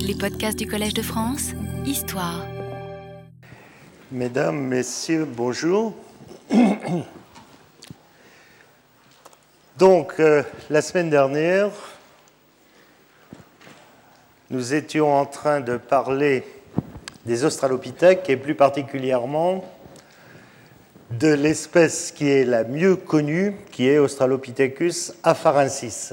Les podcasts du Collège de France, Histoire. Mesdames, Messieurs, bonjour. Donc, euh, la semaine dernière, nous étions en train de parler des australopithèques et plus particulièrement de l'espèce qui est la mieux connue, qui est Australopithecus afarensis.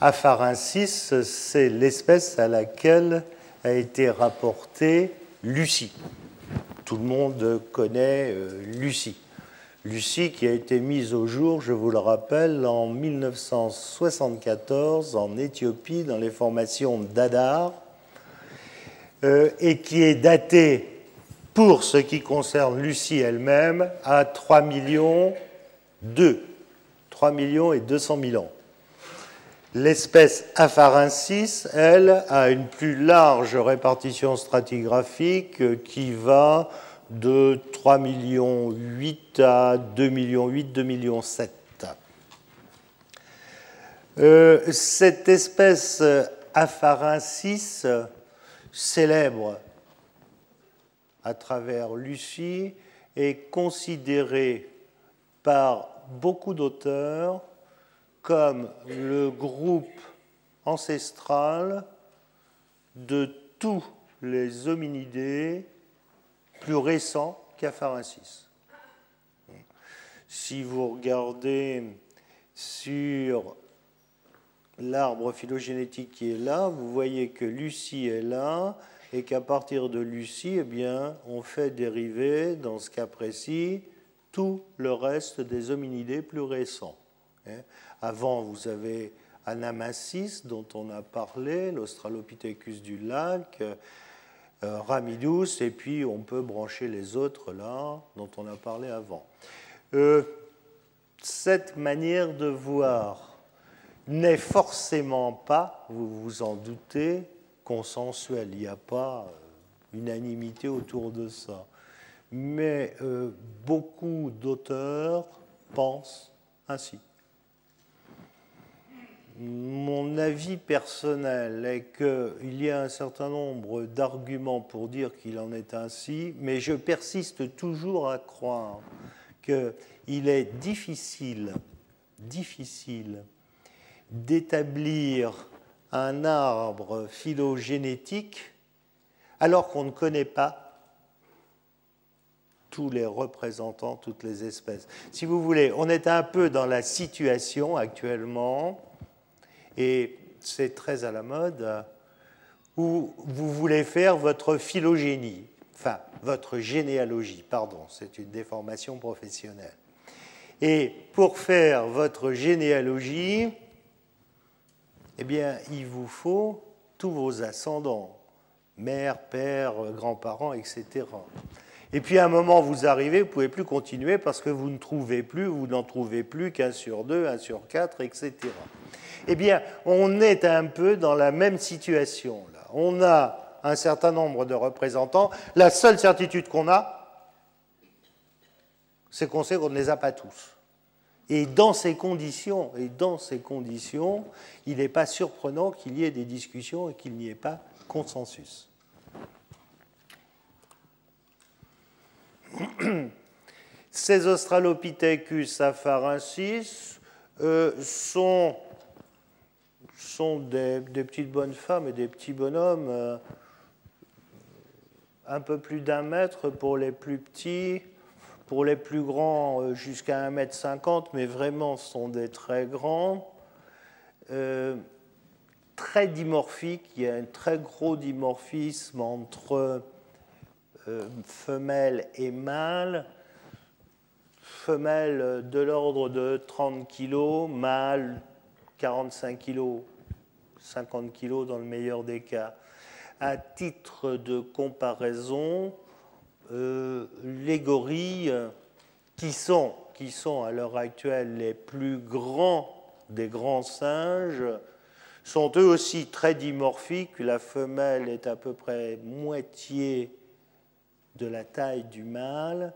Afarensis, c'est l'espèce à laquelle a été rapportée Lucie. Tout le monde connaît euh, Lucie. Lucie qui a été mise au jour, je vous le rappelle, en 1974 en Éthiopie dans les formations d'Adar euh, et qui est datée pour ce qui concerne Lucie elle-même à 3 millions 2, 3 millions et 200 000 ans. L'espèce Afarensis, elle, a une plus large répartition stratigraphique qui va de 3 millions 8 à 2 millions 8, 2 millions 7. Euh, cette espèce Afarensis, célèbre à travers Lucie, est considérée par beaucoup d'auteurs comme le groupe ancestral de tous les hominidés plus récents qu'Afarensis. Si vous regardez sur l'arbre phylogénétique qui est là, vous voyez que Lucie est là et qu'à partir de Lucie, eh on fait dériver, dans ce cas précis, tout le reste des hominidés plus récents. Avant, vous avez Anamasis, dont on a parlé, l'Australopithecus du lac, euh, Ramidus, et puis on peut brancher les autres là, dont on a parlé avant. Euh, cette manière de voir n'est forcément pas, vous vous en doutez, consensuelle. Il n'y a pas euh, unanimité autour de ça. Mais beaucoup d'auteurs pensent ainsi. Mon avis personnel est qu'il y a un certain nombre d'arguments pour dire qu'il en est ainsi, mais je persiste toujours à croire qu'il est difficile, difficile d'établir un arbre phylogénétique alors qu'on ne connaît pas tous les représentants, toutes les espèces. Si vous voulez, on est un peu dans la situation actuellement et c'est très à la mode, où vous voulez faire votre phylogénie, enfin votre généalogie, pardon, c'est une déformation professionnelle. Et pour faire votre généalogie, eh bien, il vous faut tous vos ascendants, mère, père, grands-parents, etc. Et puis à un moment, vous arrivez, vous ne pouvez plus continuer parce que vous ne trouvez plus, vous n'en trouvez plus qu'un sur deux, un sur quatre, etc eh bien, on est un peu dans la même situation. Là. On a un certain nombre de représentants. La seule certitude qu'on a, c'est qu'on sait qu'on ne les a pas tous. Et dans ces conditions, il n'est pas surprenant qu'il y ait des discussions et qu'il n'y ait pas consensus. Ces Australopithecus afarensis euh, sont sont des, petites bonnes femmes et des petits bonhommes, euh, un peu plus d'un mètre pour les plus petits, pour les plus grands euh, jusqu'à un mètre cinquante, mais vraiment sont des très grands. Euh, très dimorphiques, il y a un très gros dimorphisme entre femelles et mâles femelle de l'ordre de 30 kg, mâle 45 kg, 50 kg dans le meilleur des cas. À titre de comparaison, euh, les gorilles, qui sont, qui sont à l'heure actuelle les plus grands des grands singes, sont eux aussi très dimorphiques. La femelle est à peu près moitié de la taille du mâle.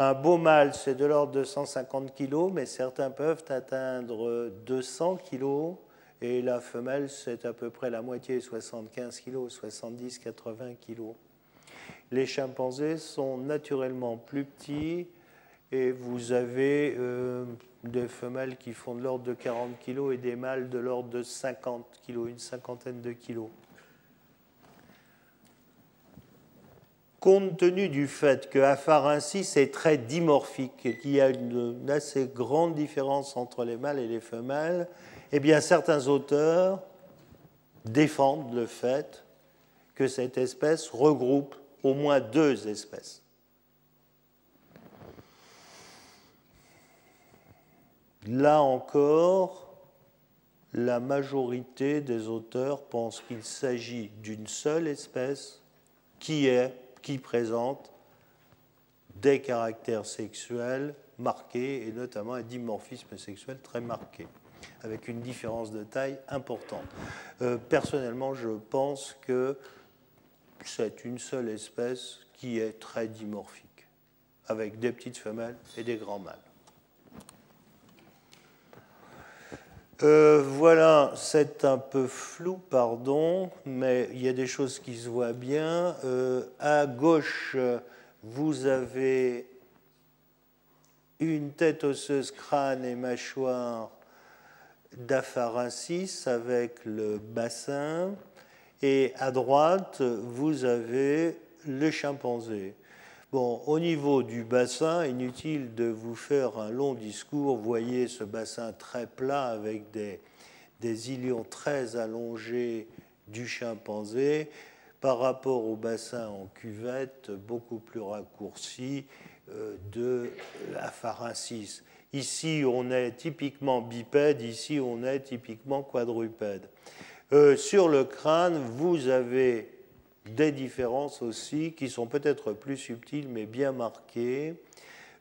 Un beau mâle, c'est de l'ordre de 150 kg, mais certains peuvent atteindre 200 kg. et la femelle, c'est à peu près la moitié, 75 kg, 70-80 kg. Les chimpanzés sont naturellement plus petits et vous avez euh, des femelles qui font de l'ordre de 40 kg et des mâles de l'ordre de 50 kg, une cinquantaine de kilos. Compte tenu du fait que Afarensis est très dimorphique et qu'il y a une assez grande différence entre les mâles et les femelles, eh bien certains auteurs défendent le fait que cette espèce regroupe au moins deux espèces. Là encore, la majorité des auteurs pensent qu'il s'agit d'une seule espèce qui, est, qui présente des caractères sexuels marqués et notamment un dimorphisme sexuel très marqué, avec une différence de taille importante. Euh, personnellement, je pense que c'est une seule espèce qui est très dimorphique, avec des petites femelles et des grands mâles. Euh, voilà, c'est un peu flou, pardon, mais il y a des choses qui se voient bien. Euh, à gauche, vous avez une tête osseuse, crâne et mâchoire d'Apharensis avec le bassin. Et à droite, vous avez le chimpanzé. Bon, au niveau du bassin, inutile de vous faire un long discours. Voyez ce bassin très plat avec des, ilions très allongés du chimpanzé par rapport au bassin en cuvette beaucoup plus raccourci euh, de la pharensis. Ici, on est typiquement bipède, ici, on est typiquement quadrupède. Euh, sur le crâne, vous avez des différences aussi qui sont peut-être plus subtiles mais bien marquées.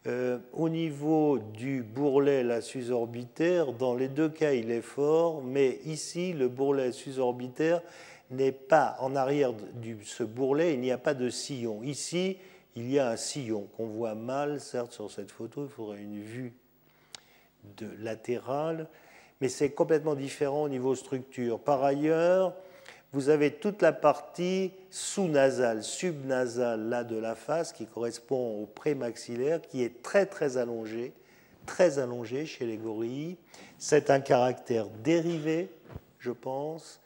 Euh, au niveau du bourrelet, la susorbitaire, dans les deux cas, il est fort, mais ici, le bourrelet susorbitaire n'est pas en arrière de ce bourrelet, il n'y a pas de sillon. Ici, il y a un sillon qu'on voit mal, certes, sur cette photo, il faudrait une vue de latérale, mais c'est complètement différent au niveau structure. Par ailleurs, vous avez toute la partie sous-nasale, subnasale là de la face qui correspond au prémaxillaire qui est très très allongé, très allongé chez les gorilles. C'est un caractère dérivé, je pense.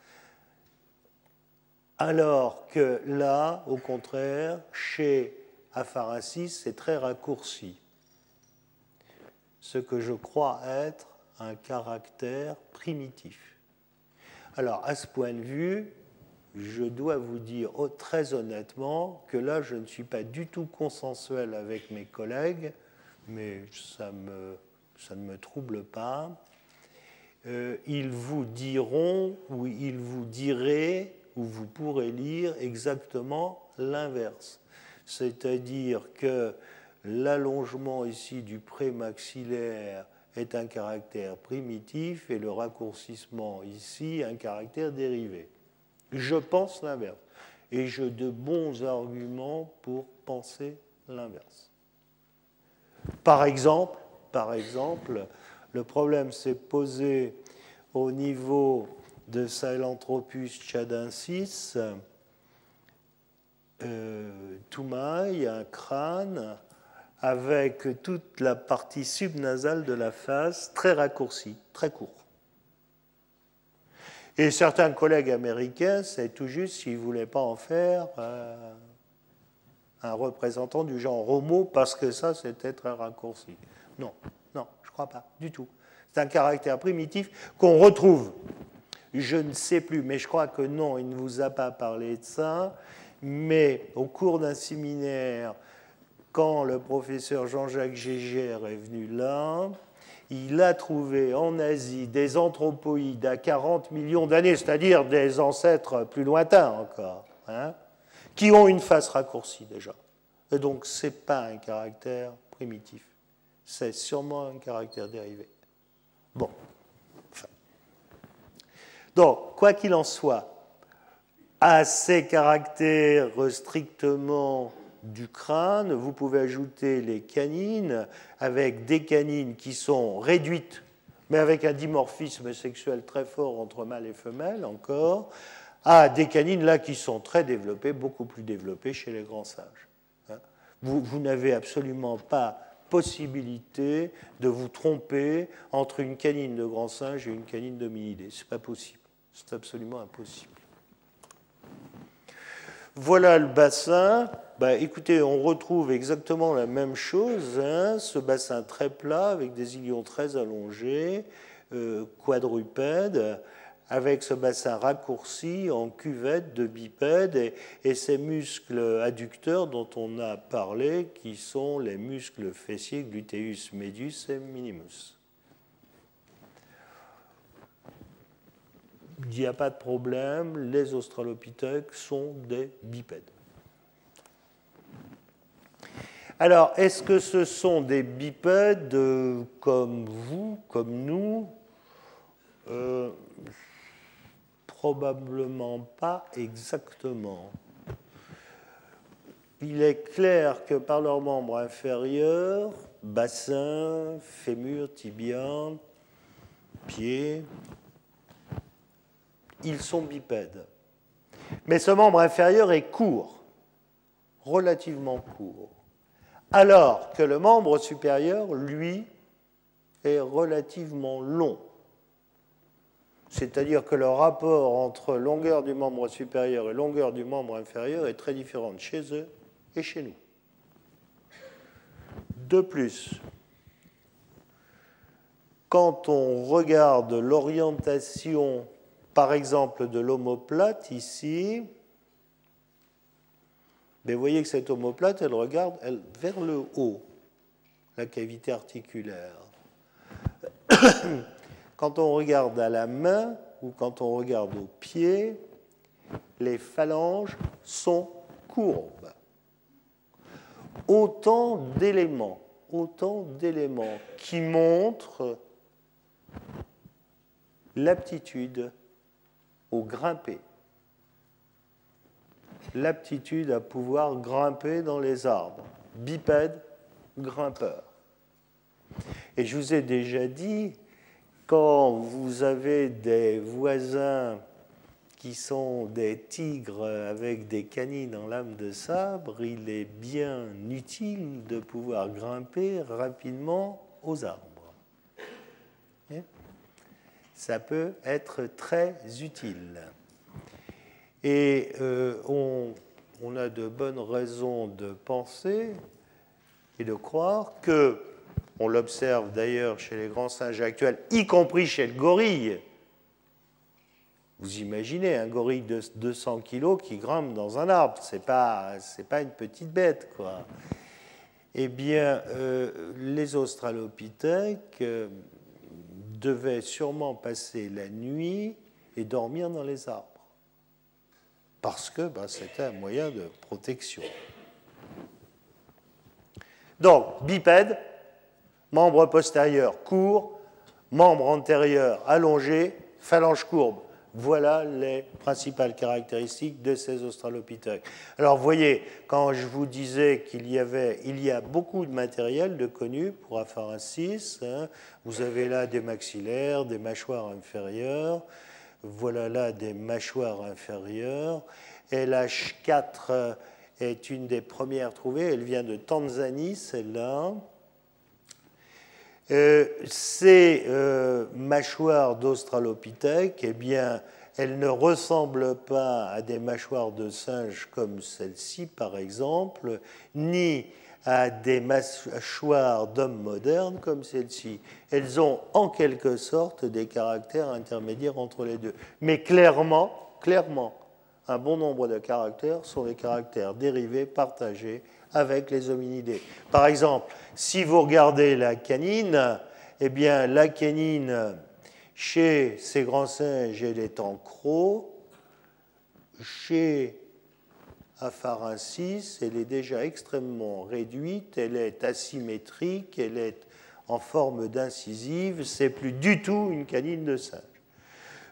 Alors que là, au contraire, chez Apharasis, c'est très raccourci. Ce que je crois être un caractère primitif. Alors, à ce point de vue, je dois vous dire oh, très honnêtement que là, je ne suis pas du tout consensuel avec mes collègues, mais ça, ne me trouble pas. Euh, ils vous diront ou ils vous diraient ou vous pourrez lire exactement l'inverse. C'est-à-dire que l'allongement ici du prémaxillaire est un caractère primitif et le raccourcissement ici un caractère dérivé. Je pense l'inverse. Et j'ai de bons arguments pour penser l'inverse. Par exemple, par exemple, le problème s'est posé au niveau de Sahelanthropus chadensis, euh, Toumaï, un crâne avec toute la partie subnasale de la face très raccourcie, très court. Et certains collègues américains, c'est tout juste s'ils ne voulaient pas en faire euh, un représentant du genre homo parce que ça, c'était très raccourci. Non, non, je ne crois pas, du tout. C'est un caractère primitif qu'on retrouve. Je ne sais plus, mais je crois que non, il ne vous a pas parlé de ça. Mais au cours d'un séminaire quand le professeur Jean-Jacques Gégère est venu là, il a trouvé en Asie des anthropoïdes à 40 millions d'années, c'est-à-dire des ancêtres plus lointains encore, hein, qui ont une face raccourcie déjà. Et donc, ce n'est pas un caractère primitif, c'est sûrement un caractère dérivé. Bon. Donc, quoi qu'il en soit, à ces caractères strictement du crâne, vous pouvez ajouter les canines avec des canines qui sont réduites mais avec un dimorphisme sexuel très fort entre mâle et femelle encore, à des canines là qui sont très développées, beaucoup plus développées chez les grands singes. Hein. Vous, vous n'avez absolument pas possibilité de vous tromper entre une canine de grand singe et une canine d'hominidé. Ce n'est pas possible. C'est absolument impossible. Voilà le bassin. Bah, écoutez, on retrouve exactement la même chose, hein. ce bassin très plat avec des ilions très allongés, euh, quadrupèdes, avec ce bassin raccourci en cuvette de bipède et, ces muscles adducteurs dont on a parlé, qui sont les muscles fessiers gluteus medius et minimus. Il n'y a pas de problème, les australopithèques sont des bipèdes. Alors, est-ce que ce sont des bipèdes euh, comme vous, comme nous? Euh, Probablement pas exactement. Il est clair que par leurs membres inférieurs, bassin, fémur, tibia, pied, ils sont bipèdes. Mais ce membre inférieur est court, relativement court, alors que le membre supérieur, lui, est relativement long. C'est-à-dire que le rapport entre longueur du membre supérieur et longueur du membre inférieur est très différent chez eux et chez nous. De plus, quand on regarde l'orientation par exemple de l'omoplate ici, mais vous voyez que cette omoplate, elle regarde vers le haut, la cavité articulaire. quand on regarde à la main ou quand on regarde au pied, les phalanges sont courbes. Autant d'éléments, autant d'éléments qui montrent l'aptitude au grimper. L'aptitude à pouvoir grimper dans les arbres. Bipède, grimpeur. Et je vous ai déjà dit, quand vous avez des voisins qui sont des tigres avec des canines en lame de sabre, il est bien utile de pouvoir grimper rapidement aux arbres ça peut être très utile. Et euh, on, a de bonnes raisons de penser et de croire que, on l'observe d'ailleurs chez les grands singes actuels, y compris chez le gorille, vous imaginez un gorille de 200 kg qui grimpe dans un arbre, ce n'est pas, pas une petite bête, quoi. Eh bien, euh, les australopithèques, euh, devait sûrement passer la nuit et dormir dans les arbres, parce que ben, c'était un moyen de protection. Donc, bipède, membre postérieur court, membre antérieur allongé, phalange courbe. Voilà les principales caractéristiques de ces australopithèques. Alors vous voyez, quand je vous disais qu'il y avait, il y a beaucoup de matériel de connu pour Afarensis, hein, vous avez là des maxillaires, des mâchoires inférieures, voilà là des mâchoires inférieures. LH4 est une des premières trouvées, elle vient de Tanzanie, celle-là. Euh, ces euh, mâchoires d'Australopithèque, eh bien, elles ne ressemblent pas à des mâchoires de singe comme celle-ci, par exemple, ni à des mâchoires d'hommes modernes comme celle-ci. Elles ont en quelque sorte des caractères intermédiaires entre les deux. Mais clairement, clairement, un bon nombre de caractères sont les caractères dérivés partagés avec les hominidés. Par exemple, si vous regardez la canine, eh bien, la canine, chez ces grands singes, elle est en croc. Chez Apharensis, elle est déjà extrêmement réduite, elle est asymétrique, elle est en forme d'incisive, c'est plus du tout une canine de singe.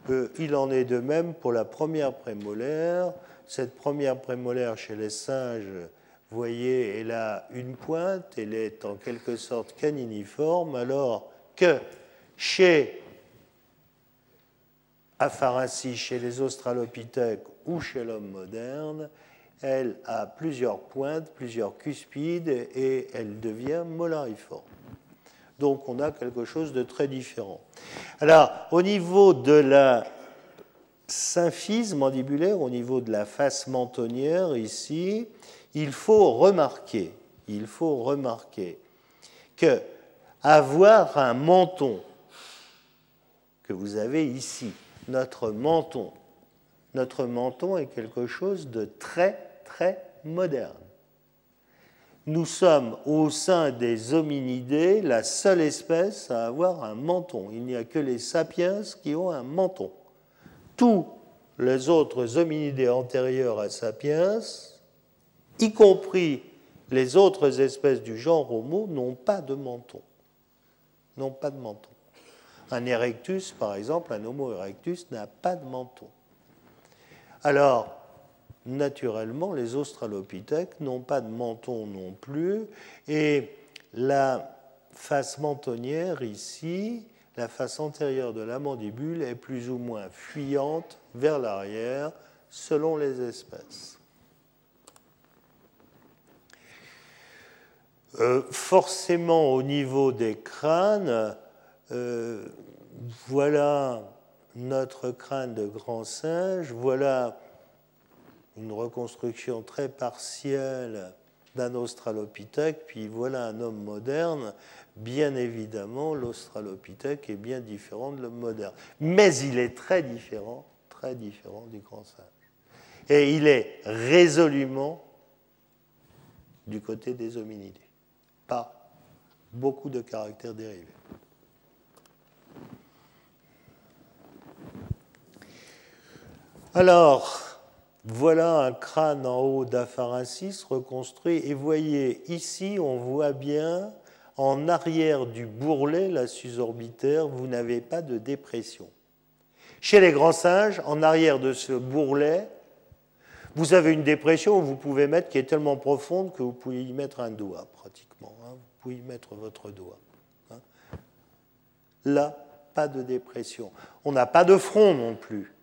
Euh, il en est de même pour la première prémolaire. Cette première prémolaire chez les singes vous voyez, elle a une pointe, elle est en quelque sorte caniniforme, alors que Chez Afarensis, chez les Australopithèques ou chez l'homme moderne, elle a plusieurs pointes, plusieurs cuspides et elle devient molariforme. Donc on a quelque chose de très différent. Alors, au niveau de la symphyse mandibulaire, au niveau de la face mentonnière ici, il faut remarquer, il faut remarquer que avoir un menton que vous avez ici, notre menton, notre menton est quelque chose de très très moderne. Nous sommes au sein des hominidés la seule espèce à avoir un menton. Il n'y a que les sapiens qui ont un menton. Tous les autres hominidés antérieurs à sapiens, y compris les autres espèces du genre Homo, n'ont pas de menton. N'ont pas de menton. Un erectus, par exemple, un Homo erectus n'a pas de menton. Alors, naturellement, les australopithèques n'ont pas de menton non plus, et la face mentonnière ici, la face antérieure de la mandibule est plus ou moins fuyante vers l'arrière selon les espèces. Euh, forcément, au niveau des crânes, euh, voilà notre crâne de grand singe, voilà une reconstruction très partielle d'un australopithèque, puis voilà un homme moderne. Bien évidemment, l'australopithèque est bien différent de l'homme moderne. Mais il est très différent, très différent du grand singe. Et il est résolument du côté des hominidés, pas beaucoup de caractères dérivés. Alors, voilà un crâne en haut d'Apharensis reconstruit et voyez ici, on voit bien en arrière du bourrelet, la susorbitaire, vous n'avez pas de dépression. Chez les grands singes, en arrière de ce bourrelet, vous avez une dépression vous pouvez mettre qui est tellement profonde que vous pouvez y mettre un doigt pratiquement. Hein. Vous pouvez y mettre votre doigt. Hein. Là, pas de dépression. On n'a pas de front non plus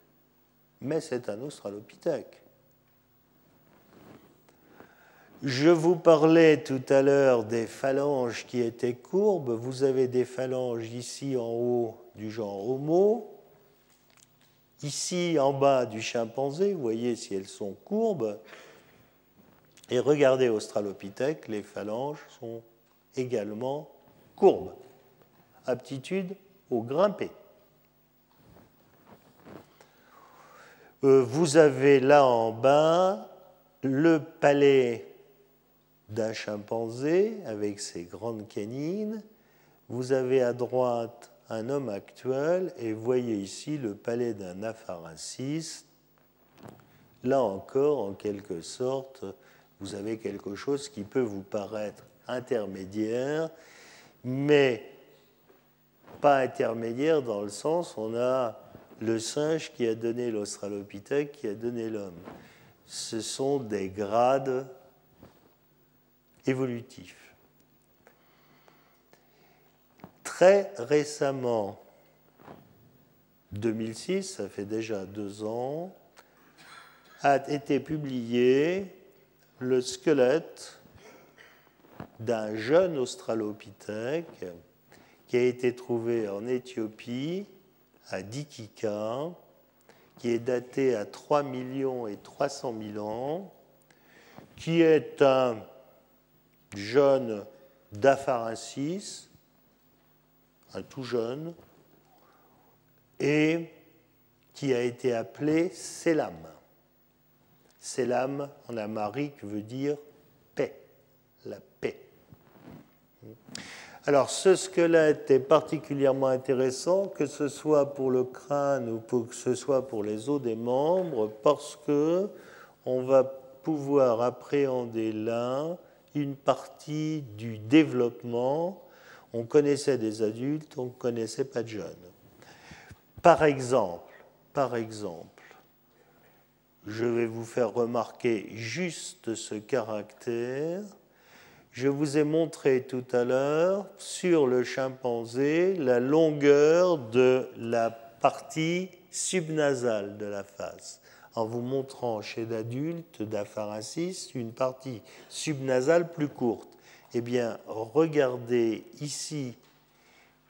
mais c'est un australopithèque. Je vous parlais tout à l'heure des phalanges qui étaient courbes. Vous avez des phalanges ici en haut du genre Homo, ici en bas du chimpanzé, vous voyez si elles sont courbes. Et regardez Australopithèque, les phalanges sont également courbes. Aptitude au grimper. Euh, vous avez là en bas le palais d'un chimpanzé avec ses grandes canines. Vous avez à droite un homme actuel et voyez ici le palais d'un apharensis. Là encore, en quelque sorte, vous avez quelque chose qui peut vous paraître intermédiaire, mais pas intermédiaire dans le sens on a le singe qui a donné l'Australopithèque, qui a donné l'homme. Ce sont des grades évolutifs. Très récemment, 2006, ça fait déjà deux ans, a été publié le squelette d'un jeune australopithèque qui a été trouvé en Éthiopie à Dikika, qui est daté à 3 millions et 300 000 ans, qui est un jeune d'Apharensis, un tout jeune, et qui a été appelé Selam. Selam en amérique veut dire paix, la paix. Alors ce squelette est particulièrement intéressant, que ce soit pour le crâne ou que ce soit pour les os des membres, parce que on va pouvoir appréhender là une partie du développement. On connaissait des adultes, on ne connaissait pas de jeunes. Par exemple, par exemple, je vais vous faire remarquer juste ce caractère je vous ai montré tout à l'heure sur le chimpanzé la longueur de la partie subnasale de la face, en vous montrant chez l'adulte d'apharensis une partie subnasale plus courte. Eh bien, regardez ici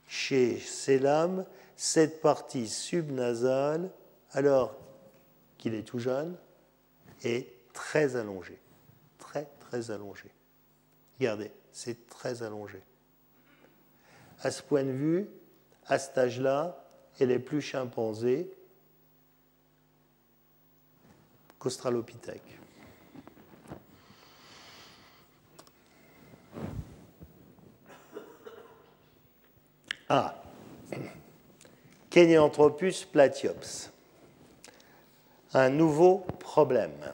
chez Selam cette partie subnasale, alors qu'il est tout jeune, est très allongée. Très, très allongée. Regardez, c'est très allongé. À ce point de vue, à cet âge-là, elle est plus chimpanzé qu'australopithèque. Ah, Kenyanthropus platyops. Un nouveau problème.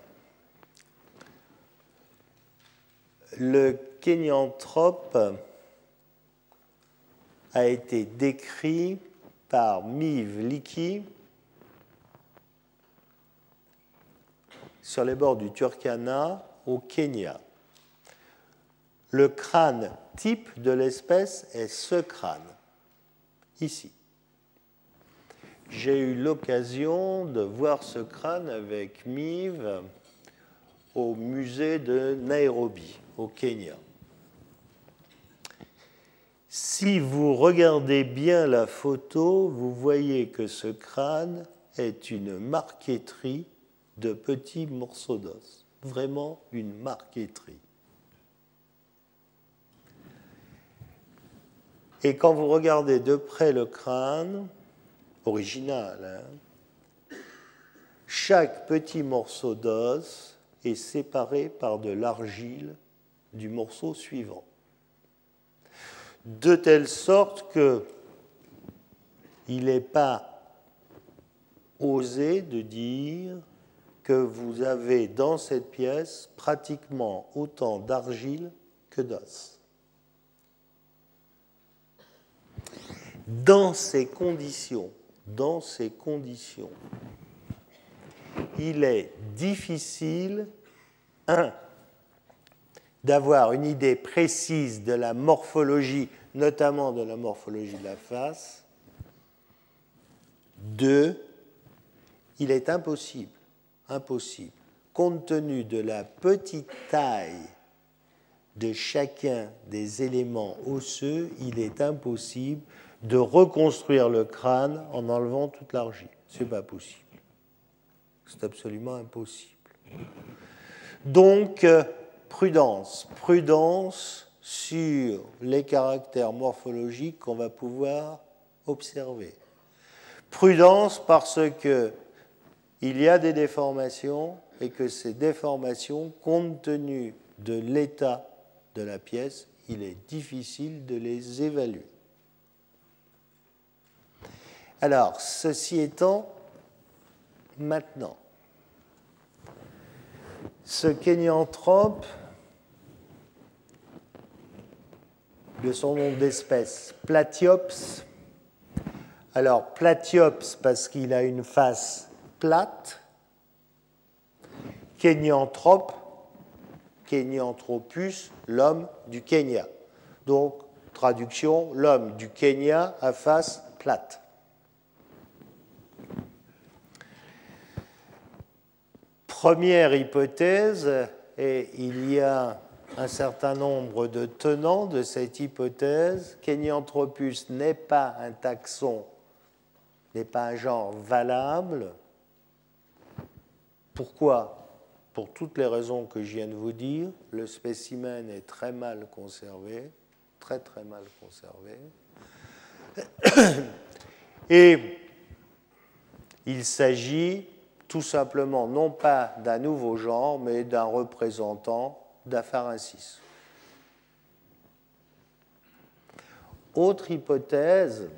Le Kenyanthrope a été décrit par Miv Liki sur les bords du Turkana au Kenya. Le crâne type de l'espèce est ce crâne, J'ai eu l'occasion de voir ce crâne avec Miv au musée de Nairobi, au Kenya. Si vous regardez bien la photo, vous voyez que ce crâne est une marqueterie de petits morceaux d'os. Vraiment une marqueterie. Et quand vous regardez de près le crâne, original, hein, chaque petit morceau d'os est séparé par de l'argile du morceau suivant. De telle sorte que il n'est pas osé de dire que vous avez dans cette pièce pratiquement autant d'argile que d'os. Dans ces conditions, dans ces conditions, il est difficile, un, d'avoir une idée précise de la morphologie, notamment de la morphologie de la face. Deux, il est impossible, impossible, compte tenu de la petite taille de chacun des éléments osseux, il est impossible de reconstruire le crâne en enlevant toute l'argile. Ce n'est pas possible. C'est absolument impossible. Donc, euh, prudence, prudence sur les caractères morphologiques qu'on va pouvoir observer. Prudence parce que il y a des déformations et que ces déformations, compte tenu de l'état de la pièce, il est difficile de les évaluer. Alors, ceci étant, maintenant, ce kénianthrope de son nom d'espèce, Platyops. Alors, Platyops parce qu'il a une face plate. Kenyanthrope, Kenyanthropus, l'homme du Kenya. Donc, traduction, l'homme du Kenya à face plate. Première hypothèse, et il y a un certain nombre de tenants de cette hypothèse. Kenyanthropus n'est pas un taxon, n'est pas un genre valable. Pourquoi? Pour toutes les raisons que je viens de vous dire, le spécimen est très mal conservé, très très mal conservé. Et il s'agit tout simplement non pas d'un nouveau genre, mais d'un représentant d'Apharensis. Autre hypothèse,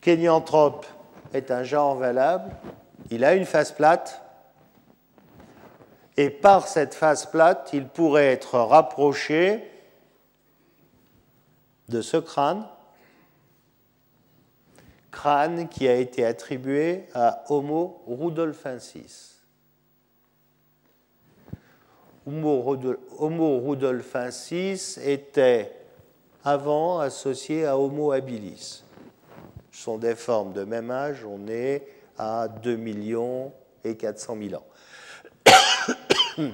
Kenyanthrope est un genre valable, il a une face plate, et par cette face plate, il pourrait être rapproché de ce crâne, crâne qui a été attribué à Homo rudolfensis. Homo rudolfensis était avant associé à Homo habilis. Ce sont des formes de même âge, on est à 2 millions et 400 000 ans.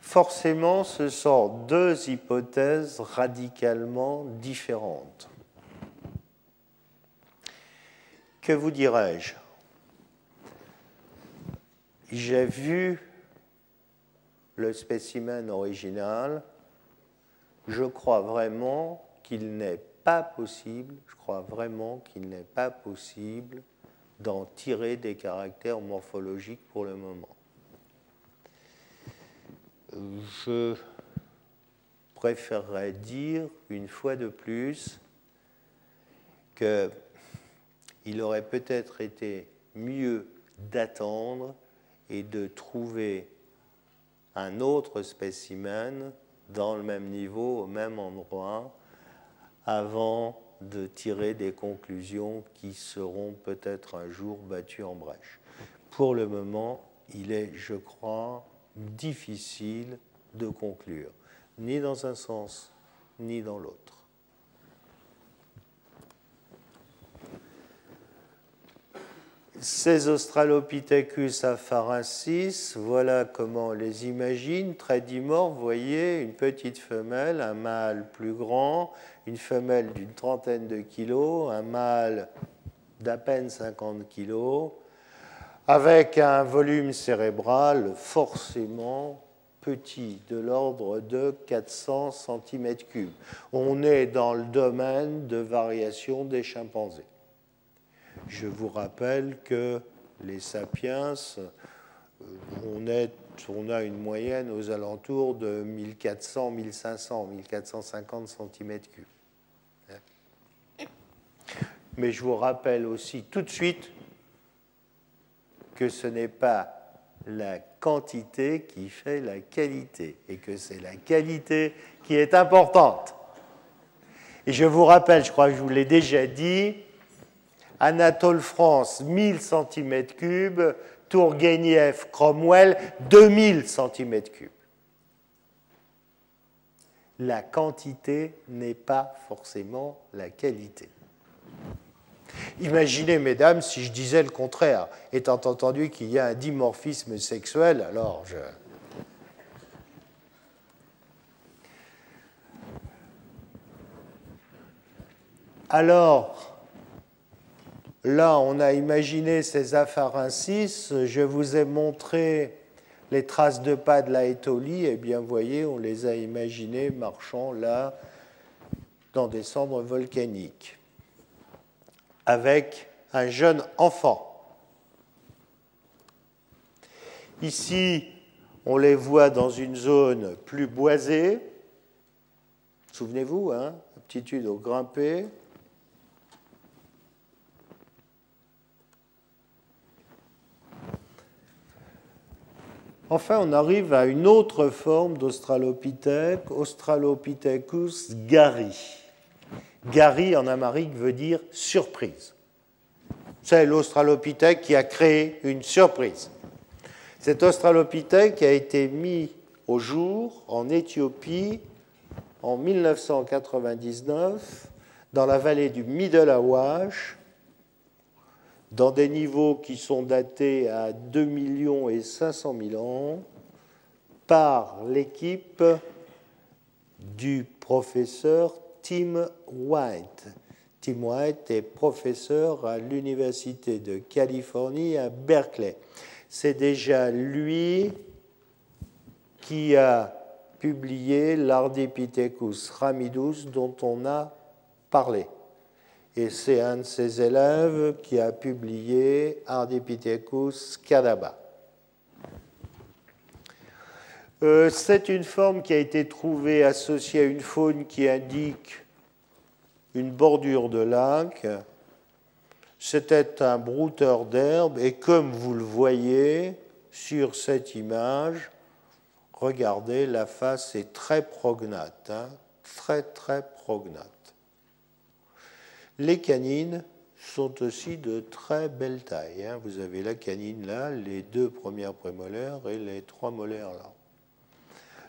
Forcément, ce sont deux hypothèses radicalement différentes. Que vous dirais-je? J'ai vu le spécimen original. Je crois vraiment qu'il n'est pas possible, je crois vraiment qu'il n'est pas possible d'en tirer des caractères morphologiques pour le moment. Je préférerais dire une fois de plus qu'il aurait peut-être été mieux d'attendre et de trouver un autre spécimen dans le même niveau, au même endroit, avant de tirer des conclusions qui seront peut-être un jour battues en brèche. Pour le moment, il est, je crois, difficile de conclure, ni dans un sens, ni dans l'autre. Ces Australopithecus afarensis, voilà comment on les imagine, très dimorphes, vous voyez, une petite femelle, un mâle plus grand, une femelle d'une trentaine de kilos, un mâle d'à peine 50 kilos, avec un volume cérébral forcément petit, de l'ordre de 400 cm3. On est dans le domaine de variation des chimpanzés. Je vous rappelle que les sapiens, euh, on, a une moyenne aux alentours de 1400, 1500, 1450 cm3. Mais je vous rappelle aussi tout de suite que ce n'est pas la quantité qui fait la qualité et que c'est la qualité qui est importante. Et je vous rappelle, je crois que je vous l'ai déjà dit, Anatole France 1000 cm3, Tourguenieff, Cromwell 2000 cm3. La quantité n'est pas forcément la qualité. Imaginez, mesdames, si je disais le contraire, étant entendu qu'il y a un dimorphisme sexuel, alors je... Alors, Là, on a imaginé ces apharensis. Je vous ai montré les traces de pas de la étolie. Eh bien, vous voyez, on les a imaginées marchant là dans des cendres volcaniques avec un jeune enfant. Ici, on les voit dans une zone plus boisée. Souvenez-vous, hein, aptitude au grimper. Enfin, on arrive à une autre forme d'Australopithèque, Australopithecus gary. Gary en amérique veut dire surprise. C'est l'Australopithèque qui a créé une surprise. Cet Australopithèque a été mis au jour en Éthiopie en 1999 dans la vallée du Middle Awash dans des niveaux qui sont datés à 2 millions et 500 000 ans par l'équipe du professeur Tim White. Tim White est professeur à l'Université de Californie à Berkeley. C'est déjà lui qui a publié l'Ardipithecus ramidus dont on a parlé et c'est un de ses élèves qui a publié Ardipithecus cadaba. Euh, c'est une forme qui a été trouvée associée à une faune qui indique une bordure de lac. C'était un brouteur d'herbe et comme vous le voyez sur cette image, regardez, la face est très prognate, hein, très très prognate les canines sont aussi de très belle taille. Hein. Vous avez la canine là, les deux premières prémolaires et les trois molaires là.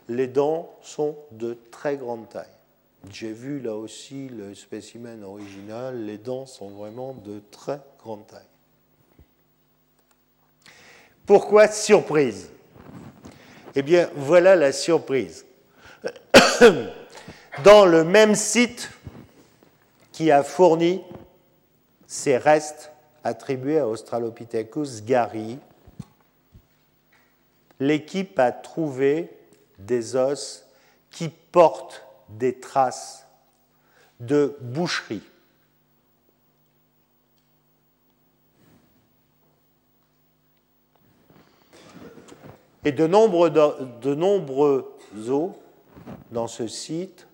Les dents sont de très grande taille. J'ai vu là aussi le spécimen original, les dents sont vraiment de très grande taille. Pourquoi surprise? Eh bien, voilà la surprise. Dans le même site qui a fourni ces restes attribués à Australopithecus gary, l'équipe a trouvé des os qui portent des traces de boucherie. Et de nombreux, de nombreux os dans ce site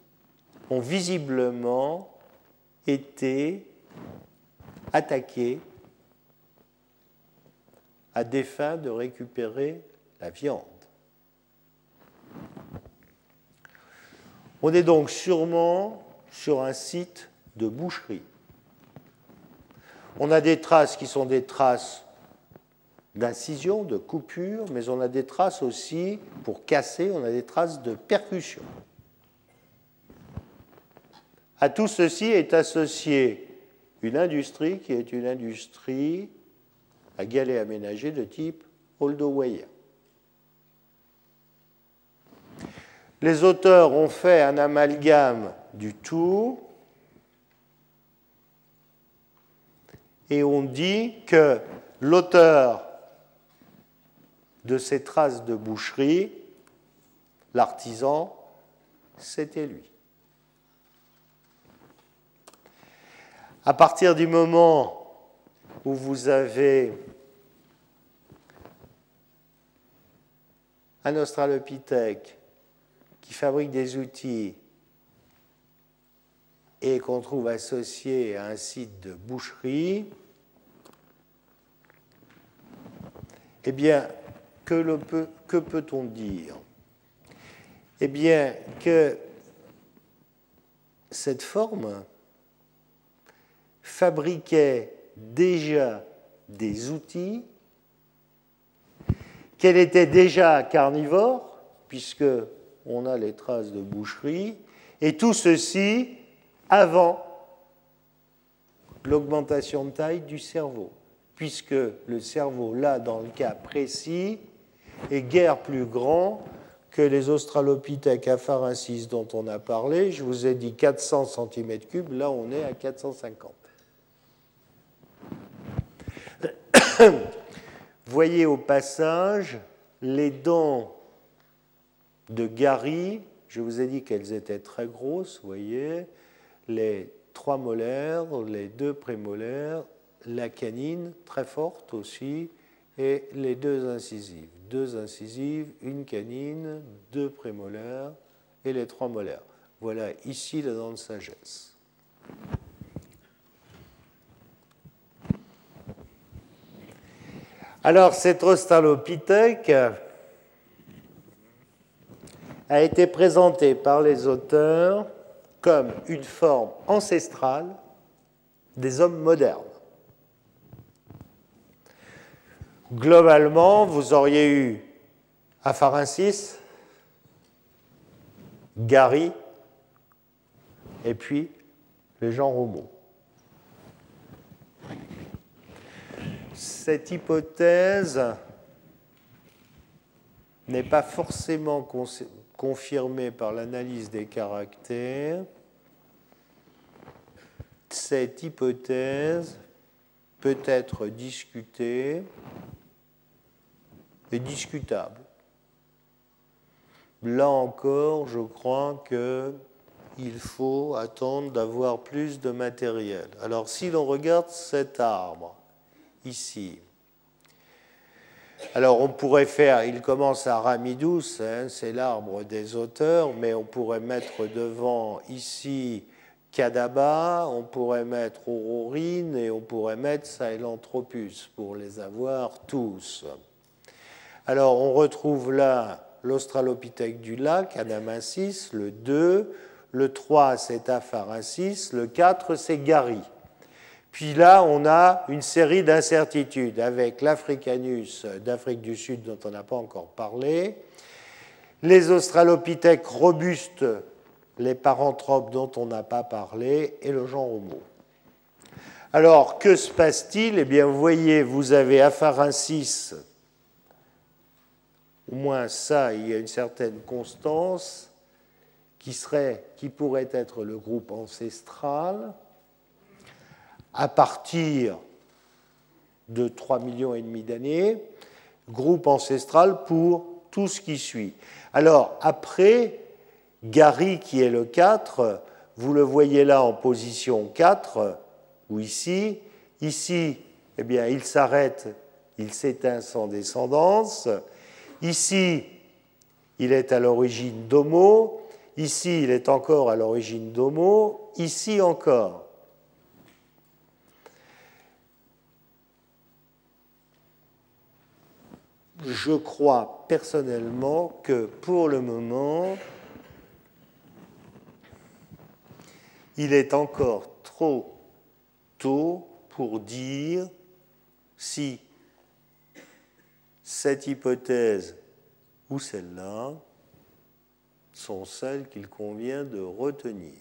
ont visiblement été attaqués à des fins de récupérer la viande. On est donc sûrement sur un site de boucherie. On a des traces qui sont des traces d'incision, de coupure, mais on a des traces aussi, pour casser, on a des traces de percussion. À tout ceci est associée une industrie qui est une industrie à galets aménagés de type Holdoway. Les auteurs ont fait un amalgame du tout et on dit que l'auteur de ces traces de boucherie, l'artisan, c'était lui. À partir du moment où vous avez un australopithèque qui fabrique des outils et qu'on trouve associé à un site de boucherie, eh bien, que, que peut-on dire? Eh bien, que cette forme fabriquait déjà des outils, qu'elle était déjà carnivore, puisque on a les traces de boucherie, et tout ceci avant l'augmentation de taille du cerveau, puisque le cerveau, là, dans le cas précis, est guère plus grand que les australopithèques afarensis dont on a parlé. Je vous ai dit 400 cm3, là on est à 450. Voyez au passage les dents de Gary, je vous ai dit qu'elles étaient très grosses, voyez, les trois molaires, les deux prémolaires, la canine très forte aussi, et les deux incisives. Deux incisives, une canine, deux prémolaires et les trois molaires. Voilà ici la dent de sagesse. Alors cet Australopithèque a été présenté par les auteurs comme une forme ancestrale des hommes modernes. Globalement, vous auriez eu Afarensis, Gary, et puis les gens robots. Cette hypothèse n'est pas forcément confirmé par l'analyse des caractères, cette hypothèse peut être discutée et discutable. Là encore, je crois qu'il faut attendre d'avoir plus de matériel. Alors si l'on regarde cet arbre ici, alors on pourrait faire, il commence à Ramidus, hein, c'est l'arbre des auteurs, mais on pourrait mettre devant ici Kadaba, on pourrait mettre Aurorine et on pourrait mettre Sahelanthropus pour les avoir tous. Alors on retrouve là l'Australopithèque du lac, Adamassis, le 2, le 3 c'est Afarensis, le 4 c'est Gary. Puis là, on a une série d'incertitudes avec l'Africanus d'Afrique du Sud dont on n'a pas encore parlé, les australopithèques robustes, les paranthropes dont on n'a pas parlé, et le genre Homo. Alors, que se passe-t-il? Eh bien, vous voyez, vous avez Afarensis, au moins ça, il y a une certaine constance, qui, pourrait être le groupe ancestral à partir de 3 millions et demi d'années, groupe ancestral pour tout ce qui suit. Alors après, Gary qui est le 4, vous le voyez là en position 4, ou ici, ici, eh bien, il s'arrête, il s'éteint sans descendance. Ici, il est à l'origine d'Homo. Ici, il est encore à l'origine d'Homo. Ici encore. Je crois personnellement que pour le moment, il est encore trop tôt pour dire si cette hypothèse ou celle-là sont celles qu'il convient de retenir.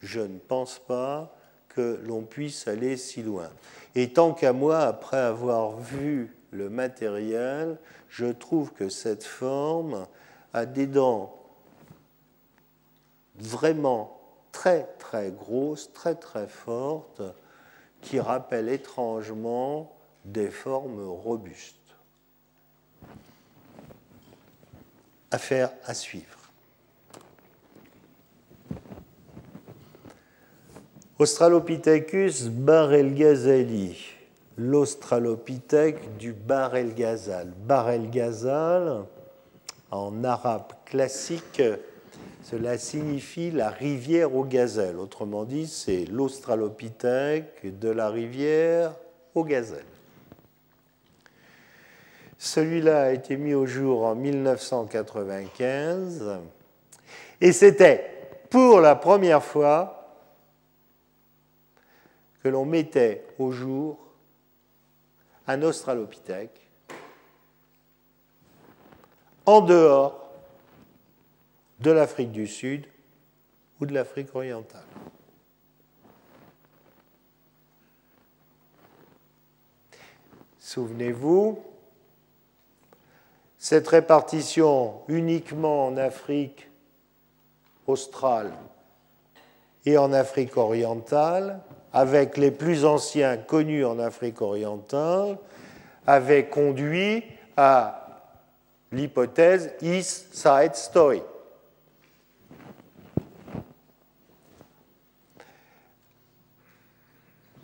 Je ne pense pas que l'on puisse aller si loin. Et tant qu'à moi, après avoir vu le matériel, je trouve que cette forme a des dents vraiment très très grosses, très très fortes, qui rappellent étrangement des formes robustes. Affaire à suivre. Australopithecus barelgazali l'Australopithèque du Bar el Ghazal. Bar el Ghazal, en arabe classique, cela signifie la rivière aux gazelles. Autrement dit, c'est l'Australopithèque de la rivière aux gazelles. Celui-là a été mis au jour en 1995 et c'était pour la première fois que l'on mettait au jour un australopithèque en dehors de l'Afrique du Sud ou de l'Afrique orientale. Souvenez-vous, cette répartition uniquement en Afrique australe et en Afrique orientale avec les plus anciens connus en Afrique orientale, avait conduit à l'hypothèse East Side Story.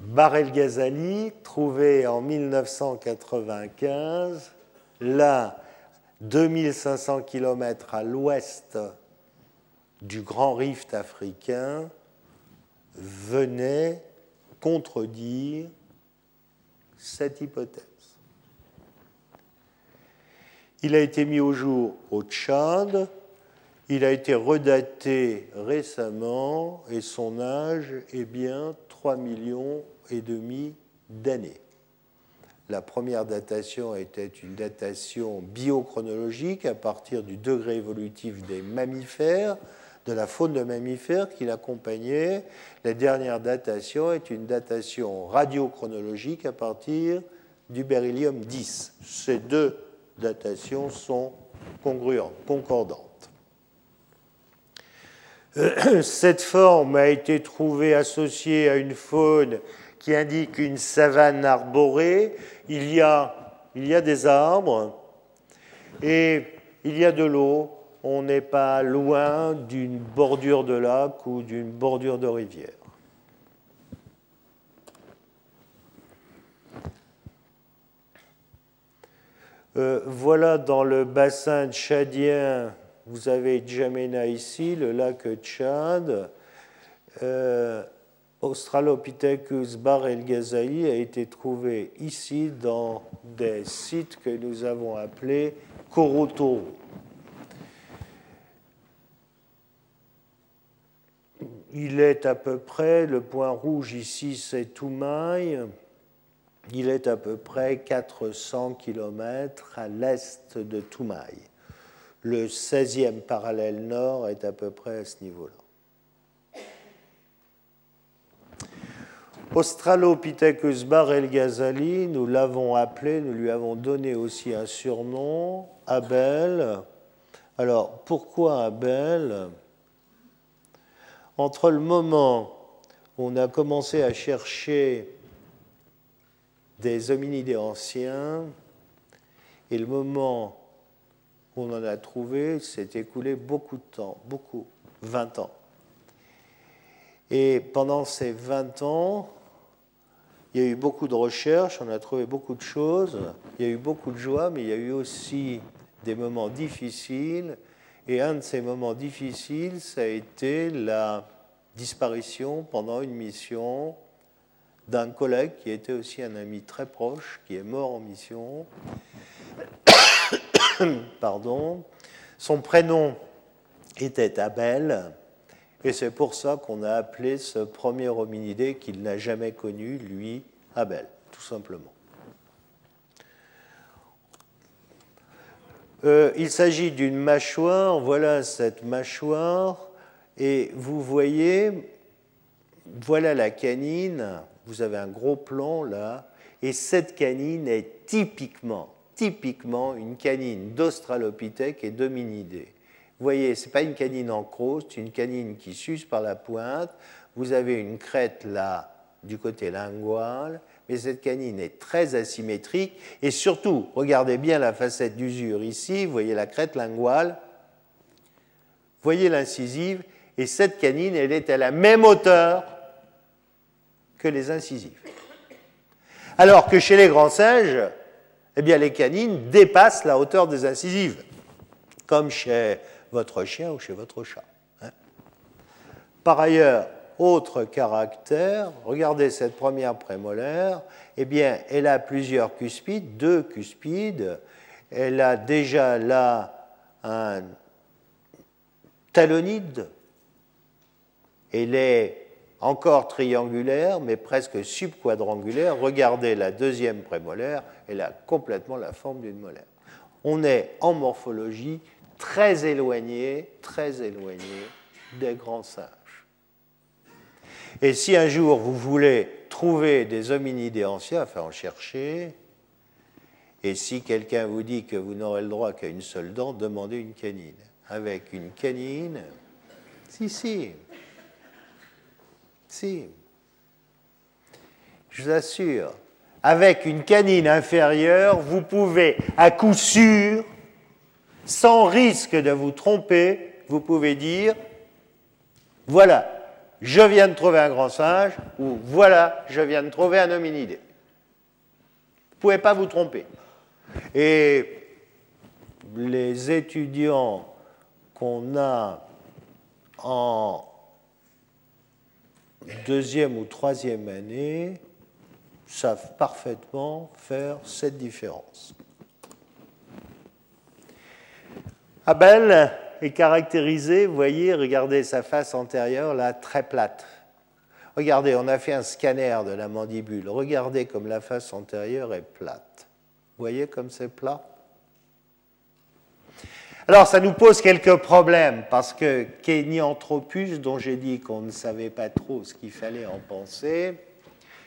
Barel Ghazali, trouvé en 1995, là, 2500 km à l'ouest du grand rift africain, venait contredire cette hypothèse. Il a été mis au jour au Tchad, il a été redaté récemment et son âge est bien 3 millions et demi d'années. La première datation était une datation biochronologique à partir du degré évolutif des mammifères, de la faune de mammifères qui l'accompagnait. La dernière datation est une datation radiochronologique à partir du beryllium 10. Ces deux datations sont congruentes, concordantes. Euh, cette forme a été trouvée associée à une faune qui indique une savane arborée. Il y a, il y a des arbres et il y a de l'eau on n'est pas loin d'une bordure de lac ou d'une bordure de rivière. Euh, voilà dans le bassin tchadien, vous avez Djamena ici, le lac Tchad. Euh, Australopithecus bar el Ghazali a été trouvé ici dans des sites que nous avons appelés Korotoro. Il est à peu près, le point rouge ici c'est Toumaï, il est à peu près 400 km à l'est de Toumaï. Le 16e parallèle nord est à peu près à ce niveau-là. Australopithecus Bar el Ghazali, nous l'avons appelé, nous lui avons donné aussi un surnom, Abel. Alors, pourquoi Abel? Entre le moment où on a commencé à chercher des hominidés anciens et le moment où on en a trouvé, s'est écoulé beaucoup de temps, beaucoup, 20 ans. Et pendant ces 20 ans, il y a eu beaucoup de recherches, on a trouvé beaucoup de choses, il y a eu beaucoup de joie, mais il y a eu aussi des moments difficiles. Et un de ces moments difficiles, ça a été la disparition pendant une mission d'un collègue qui était aussi un ami très proche, qui est mort en mission. Pardon. Son prénom était Abel, et c'est pour ça qu'on a appelé ce premier hominidé qu'il n'a jamais connu, lui, Abel, tout simplement. Euh, il s'agit d'une mâchoire, voilà cette mâchoire, et vous voyez, voilà la canine, vous avez un gros plan là, et cette canine est typiquement, typiquement une canine d'Australopithèque et d'hominidé. Vous voyez, ce n'est pas une canine en crosse, c'est une canine qui suce par la pointe. Vous avez une crête là du côté lingual, mais cette canine est très asymétrique. Et surtout, regardez bien la facette d'usure ici, vous voyez la crête linguale, voyez l'incisive, et cette canine, elle est à la même hauteur que les incisives. Alors que chez les grands singes, eh bien, les canines dépassent la hauteur des incisives, comme chez votre chien ou chez votre chat. Hein. Par ailleurs, autre caractère, regardez cette première prémolaire, eh bien, elle a plusieurs cuspides, deux cuspides. Elle a déjà là un talonide. Elle est encore triangulaire, mais presque subquadrangulaire. Regardez la deuxième prémolaire, elle a complètement la forme d'une molaire. On est en morphologie très éloigné, très éloigné des grands singes. Et si un jour vous voulez trouver des hominidés anciens, enfin en chercher, et si quelqu'un vous dit que vous n'aurez le droit qu'à une seule dent, demandez une canine. Avec une canine, si, si, si, je vous assure, avec une canine inférieure, vous pouvez à coup sûr sans risque de vous tromper, vous pouvez dire, voilà, je viens de trouver un grand singe, ou voilà, je viens de trouver un hominidé. Vous ne pouvez pas vous tromper. Et les étudiants qu'on a en deuxième ou troisième année savent parfaitement faire cette différence. Abel est caractérisé, vous voyez, regardez sa face antérieure, là, très plate. Regardez, on a fait un scanner de la mandibule. Regardez comme la face antérieure est plate. Vous voyez comme c'est plat? Alors, ça nous pose quelques problèmes, parce que Kenyanthropus, dont j'ai dit qu'on ne savait pas trop ce qu'il fallait en penser,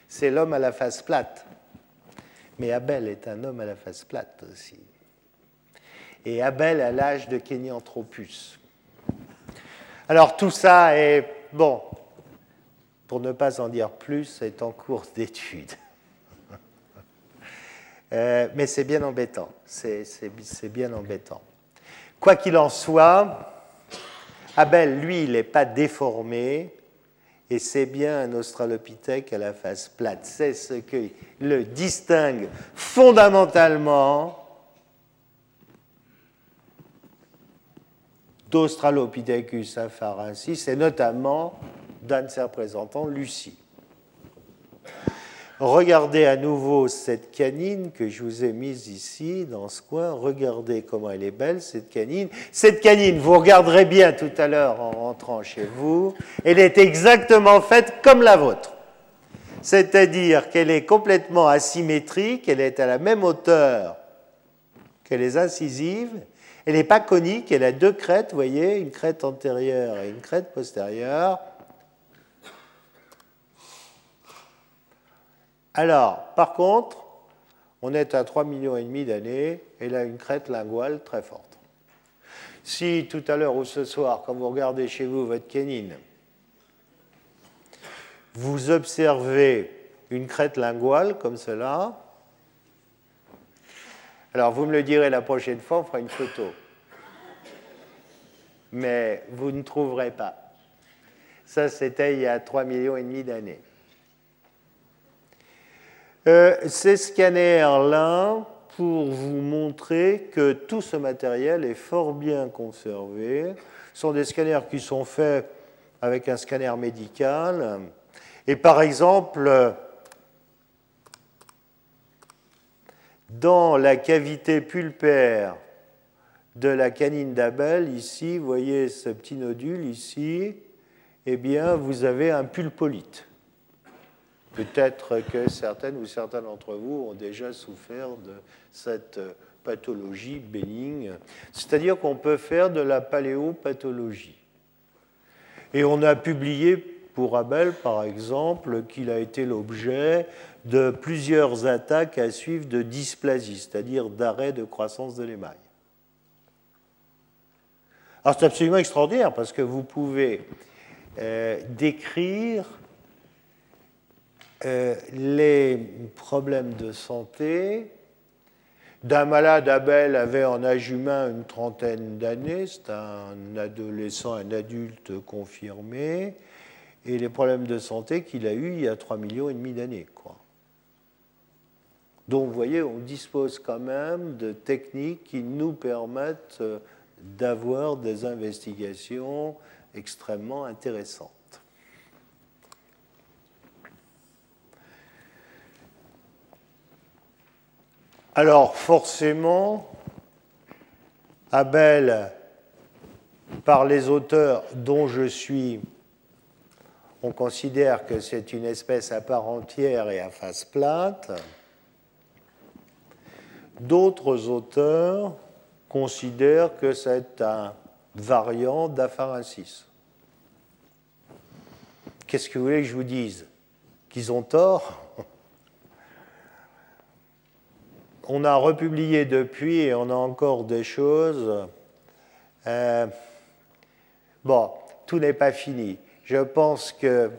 c'est l'homme à la face plate. Mais Abel est un homme à la face plate aussi et Abel à l'âge de Kenyanthropus. Alors tout ça est, bon, pour ne pas en dire plus, est en cours d'étude. Euh, mais c'est bien embêtant, c'est bien embêtant. Quoi qu'il en soit, Abel, lui, il n'est pas déformé, et c'est bien un australopithèque à la face plate. C'est ce qui le distingue fondamentalement d'Australopithecus afarensis et notamment d'un de ses représentants, Lucie. regardez à nouveau cette canine que je vous ai mise ici, dans ce coin. Regardez comment elle est belle, cette canine. Cette canine, vous regarderez bien tout à l'heure en rentrant chez vous, elle est exactement faite comme la vôtre. C'est-à-dire qu'elle est complètement asymétrique, elle est à la même hauteur que les incisives, elle n'est pas conique, elle a deux crêtes, vous voyez, une crête antérieure et une crête postérieure. Alors, par contre, on est à 3,5 millions et demi d'années, elle a une crête linguale très forte. Si tout à l'heure ou ce soir, quand vous regardez chez vous votre canine, vous observez une crête linguale comme cela, alors vous me le direz la prochaine fois, on fera une photo. Mais vous ne trouverez pas. Ça, c'était il y a 3,5 millions et demi d'années. Euh, ces scanners-là, pour vous montrer que tout ce matériel est fort bien conservé, sont des scanners qui sont faits avec un scanner médical. Et par exemple, dans la cavité pulpaire de la canine d'Abel, ici, vous voyez ce petit nodule ici, eh bien, vous avez un pulpolite. Peut-être que certaines ou certains d'entre vous ont déjà souffert de cette pathologie bénigne. C'est-à-dire qu'on peut faire de la paléopathologie. Et on a publié pour Abel, par exemple, qu'il a été l'objet de plusieurs attaques à suivre de dysplasie, c'est-à-dire d'arrêt de croissance de l'émail. Alors c'est absolument extraordinaire parce que vous pouvez euh, décrire euh, les problèmes de santé d'un malade, Abel avait en âge humain une trentaine d'années, c'est un adolescent, un adulte confirmé, et les problèmes de santé qu'il a eus il y a 3 millions et demi d'années. Quoi. Donc vous voyez, on dispose quand même de techniques qui nous permettent euh, d'avoir des investigations extrêmement intéressantes. Alors forcément, Abel, par les auteurs dont je suis, on considère que c'est une espèce à part entière et à face plate. D'autres auteurs considèrent que c'est un variant d'Apharensis. Qu'est-ce que vous voulez que je vous dise? Qu'ils ont tort? On a republié depuis et on a encore des choses. Euh, bon, tout n'est pas fini. Je pense que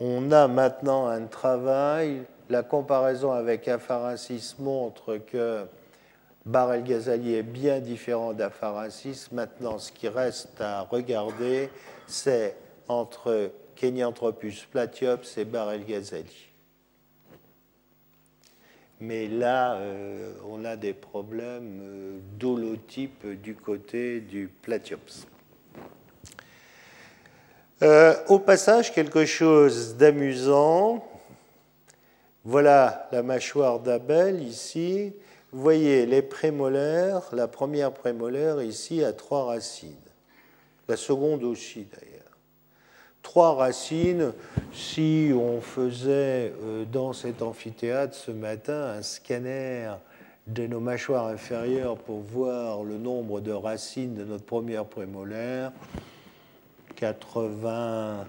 on a maintenant un travail. La comparaison avec Afarensis montre que Bar el Ghazali est bien différent d'Afarensis. Maintenant, ce qui reste à regarder, c'est entre Kenyanthropus platyops et Bar el Ghazali. Mais là, euh, on a des problèmes euh, d'holotype du côté du platyops. Euh, au passage, quelque chose d'amusant. Voilà la mâchoire d'Abel ici. Vous voyez les prémolaires, la première prémolaire ici a trois racines. La seconde aussi d'ailleurs trois racines. Si on faisait euh, dans cet amphithéâtre ce matin un scanner de nos mâchoires inférieures pour voir le nombre de racines de notre première prémolaire, 80,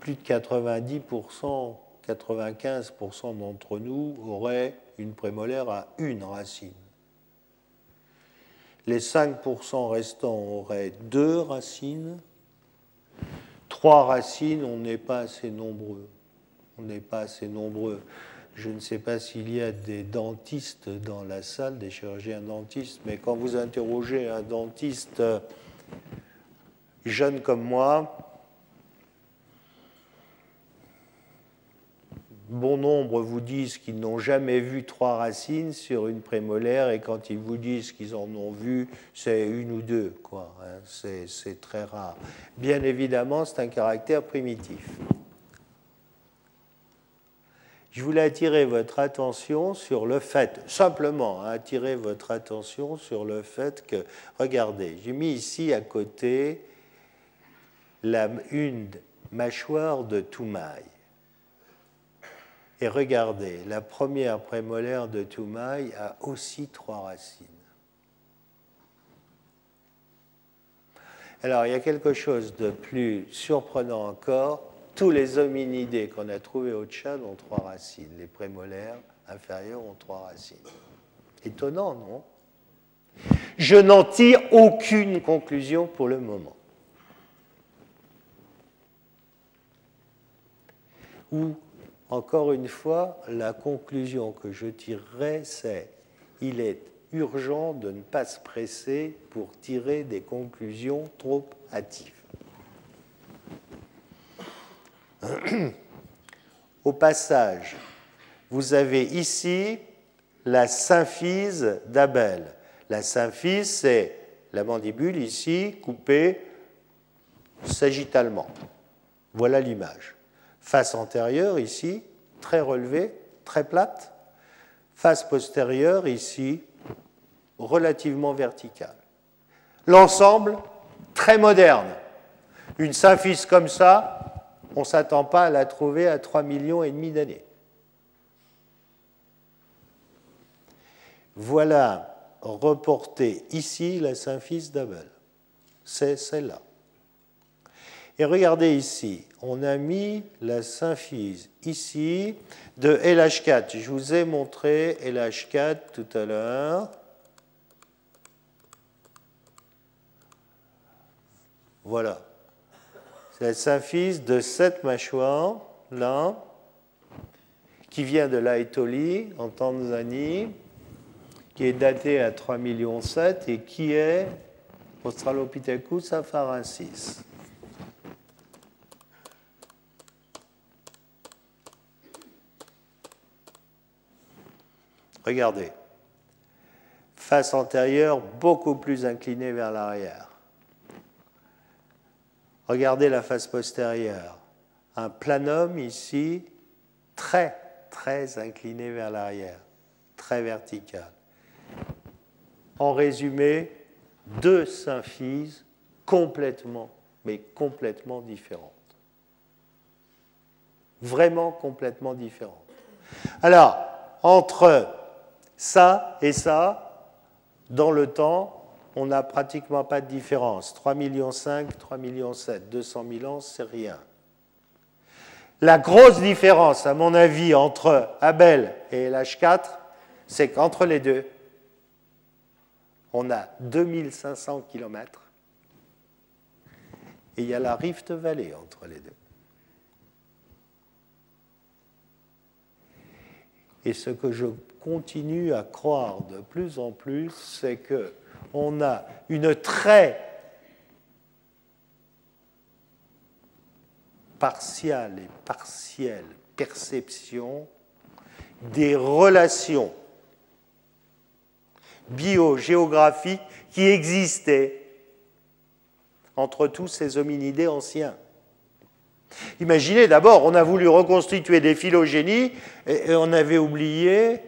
plus de 90%, 95% d'entre nous auraient une prémolaire à une racine. Les 5% restants auraient deux racines trois racines, on n'est pas assez nombreux. On n'est pas assez nombreux. Je ne sais pas s'il y a des dentistes dans la salle, des chirurgiens dentistes, mais quand vous interrogez un dentiste jeune comme moi, bon nombre vous disent qu'ils n'ont jamais vu trois racines sur une prémolaire et quand ils vous disent qu'ils en ont vu, c'est une ou deux. Quoi, hein. c'est très rare. Bien évidemment, c'est un caractère primitif. je voulais attirer votre attention sur le fait, simplement hein, attirer votre attention sur le fait que, regardez, j'ai mis ici à côté la, une mâchoire de Toumaï. Et regardez, la première prémolaire de Toumaï a aussi trois racines. Alors, il y a quelque chose de plus surprenant encore. Tous les hominidés qu'on a trouvés au Tchad ont trois racines. Les prémolaires inférieurs ont trois racines. Étonnant, non? Je n'en tire aucune conclusion pour le moment. Encore une fois, la conclusion que je tirerai, c'est il est urgent de ne pas se presser pour tirer des conclusions trop hâtives. Au passage, vous avez ici la symphyse d'Abel. La symphyse, c'est la mandibule ici coupée sagittalement. Voilà l'image. Face antérieure ici, très relevée, très plate. Face postérieure ici, relativement verticale. L'ensemble, très moderne. Une symphyse comme ça, on ne s'attend pas à la trouver à 3 millions et demi d'années. Voilà reporté ici la symphyse d'Abel. C'est celle-là. Et regardez ici, on a mis la symphyse ici de LH4. Je vous ai montré LH4 tout à l'heure. Voilà. C'est la symphyse de cette mâchoire, là, qui vient de l'Aetoli, en Tanzanie, qui est datée à 3,7 millions et qui est Australopithecus afarensis. Regardez. Face antérieure beaucoup plus inclinée vers l'arrière. Regardez la face postérieure. Un planum ici, très, très incliné vers l'arrière, très vertical. En résumé, deux symphyses complètement, mais complètement différentes. Vraiment complètement différentes. Alors, entre ça et ça, dans le temps, on n'a pratiquement pas de différence. 3 millions 5, 3 millions 7, 200 000 ans, c'est rien. La grosse différence, à mon avis, entre Abel et l'H4, c'est qu'entre les deux, on a 2500 km et il y a la Rift Valley entre les deux. Et ce que je continue à croire de plus en plus, c'est que on a une très partielle et partielle perception des relations biogéographiques qui existaient entre tous ces hominidés anciens. Imaginez d'abord, on a voulu reconstituer des phylogénies et on avait oublié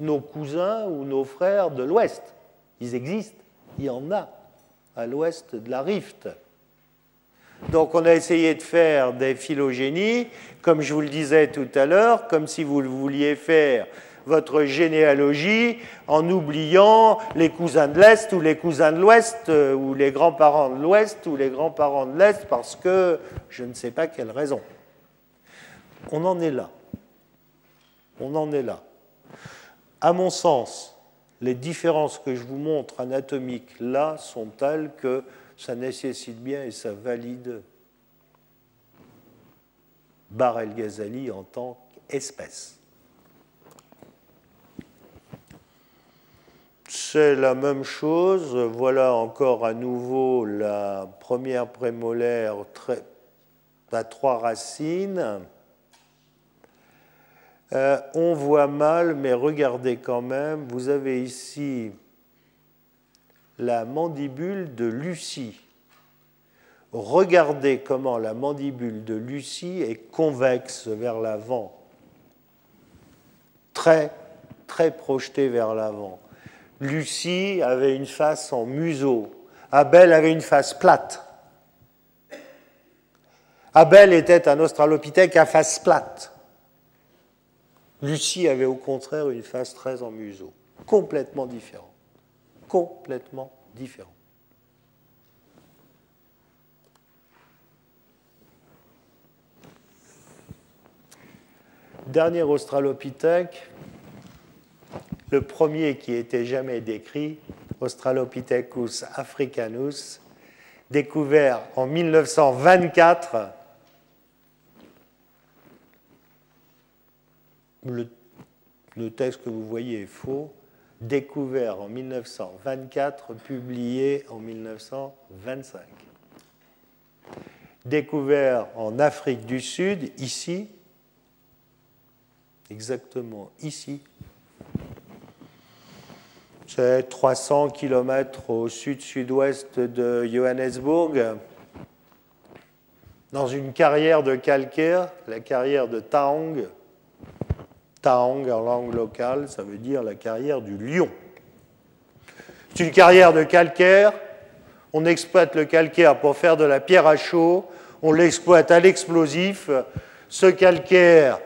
nos cousins ou nos frères de l'Ouest. Ils existent, il y en a à l'ouest de la rift. Donc on a essayé de faire des phylogénies, comme je vous le disais tout à l'heure, comme si vous vouliez faire votre généalogie en oubliant les cousins de l'Est ou les cousins de l'Ouest, euh, ou les grands-parents de l'Ouest ou les grands-parents de l'Est, parce que je ne sais pas quelle raison. On en est là. On en est là. À mon sens, les différences que je vous montre anatomiques là sont telles que ça nécessite bien et ça valide Bar el-Ghazali en tant qu'espèce. C'est la même chose. Voilà encore à nouveau la première prémolaire à trois racines. Euh, on voit mal, mais regardez quand même, vous avez ici la mandibule de Lucie. Regardez comment la mandibule de Lucie est convexe vers l'avant très, très projeté vers l'avant. Lucie avait une face en museau. Abel avait une face plate. Abel était un australopithèque à face plate. Lucie avait au contraire une face très en museau. Complètement différent. Complètement différent. Dernier australopithèque, le premier qui était jamais décrit, Australopithecus africanus, découvert en 1924. Le, texte que vous voyez est faux. Découvert en 1924, publié en 1925. Découvert en Afrique du Sud, ici, exactement ici, c'est 300 km au sud-sud-ouest de Johannesburg, dans une carrière de calcaire, la carrière de Taong. Taong en langue locale, ça veut dire la carrière du lion. C'est une carrière de calcaire. On exploite le calcaire pour faire de la pierre à chaud. On l'exploite à l'explosif. Ce calcaire,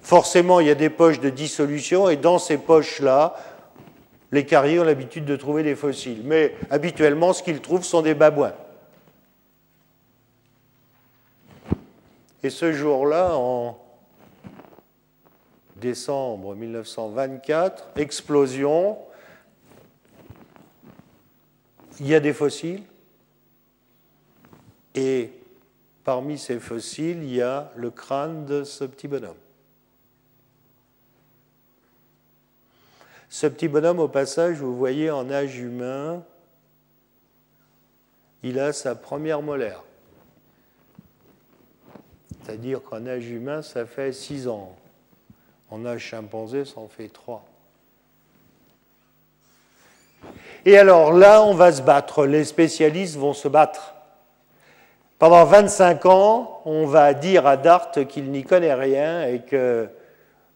forcément, il y a des poches de dissolution et dans ces poches-là, les carriers ont l'habitude de trouver des fossiles. Mais habituellement, ce qu'ils trouvent sont des babouins. Et ce jour-là, en décembre 1924, explosion, il y a des fossiles. Et parmi ces fossiles, il y a le crâne de ce petit bonhomme. Ce petit bonhomme, au passage, vous voyez en âge humain, il a sa première molaire. C'est-à-dire qu'en âge humain, ça fait 6 ans. En âge chimpanzé, ça en fait 3. Et alors là, on va se battre. Les spécialistes vont se battre. Pendant 25 ans, on va dire à Dart qu'il n'y connaît rien et que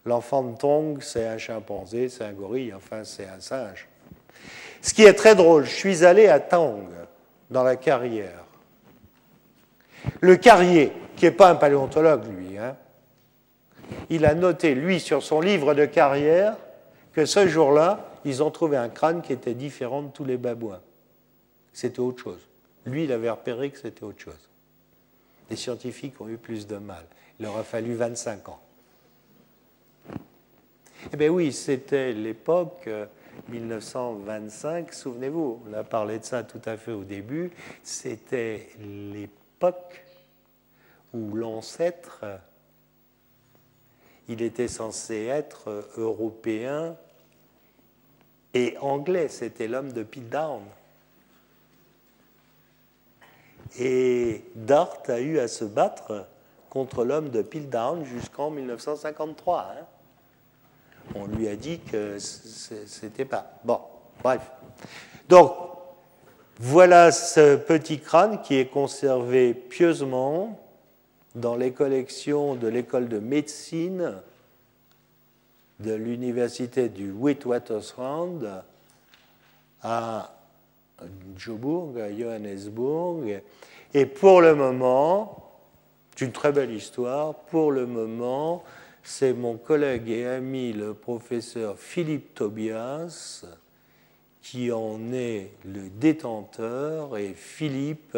L'enfant de Tong, c'est un chimpanzé, c'est un gorille, enfin c'est un singe. Ce qui est très drôle, je suis allé à Tang, dans la carrière. Le carrier, qui n'est pas un paléontologue, lui, hein, il a noté, lui, sur son livre de carrière, que ce jour-là, ils ont trouvé un crâne qui était différent de tous les babouins. C'était autre chose. Lui, il avait repéré que c'était autre chose. Les scientifiques ont eu plus de mal. Il leur a fallu 25 ans. Eh bien oui, c'était l'époque 1925, euh, souvenez-vous, on a parlé de ça tout à fait au début, c'était l'époque où l'ancêtre, il était censé être européen et anglais, c'était l'homme de Piltdown. Et Dart a eu à se battre contre l'homme de Piltdown jusqu'en 1953. Hein on lui a dit que c'était pas. Bon, bref. Donc, voilà ce petit crâne qui est conservé pieusement dans les collections de l'école de médecine de l'université du Witwatersrand à à Johannesburg. Et pour le moment, c'est une très belle histoire, pour le moment, c'est mon collègue et ami, le professeur Philippe Tobias, qui en est le détenteur, et Philippe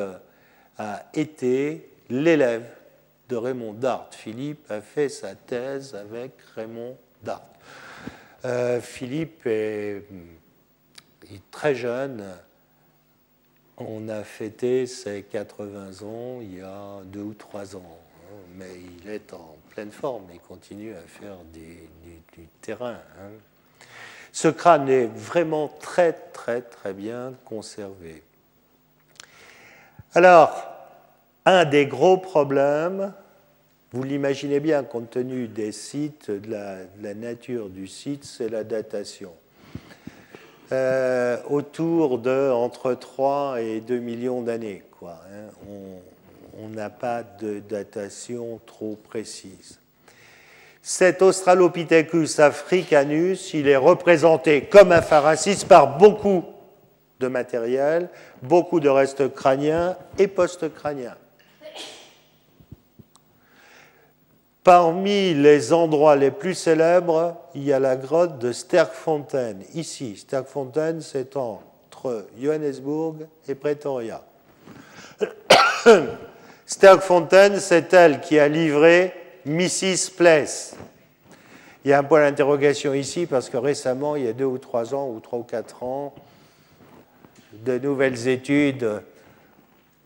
a été l'élève de Raymond Dart. Philippe a fait sa thèse avec Raymond Dart. Euh, Philippe est, très jeune. On a fêté ses 80 ans il y a deux ou trois ans, hein, mais il est en pleine forme et continue à faire du, terrain. Hein. Ce crâne est vraiment très très très bien conservé. Alors, un des gros problèmes, vous l'imaginez bien compte tenu des sites, de la, nature du site, c'est la datation. Euh, autour de entre 3 et 2 millions d'années. Hein. on, on n'a pas de datation trop précise. cet Australopithecus africanus, il est représenté comme un pharasis par beaucoup de matériel, beaucoup de restes crâniens et post-crâniens. Parmi les endroits les plus célèbres, il y a la grotte de Sterkfontein. Ici, Sterkfontein, c'est entre Johannesburg et Pretoria. Sterkfontein, c'est elle qui a livré Mrs. Place. Il y a un point d'interrogation ici parce que récemment, il y a deux ou trois ans, ou trois ou quatre ans, de nouvelles études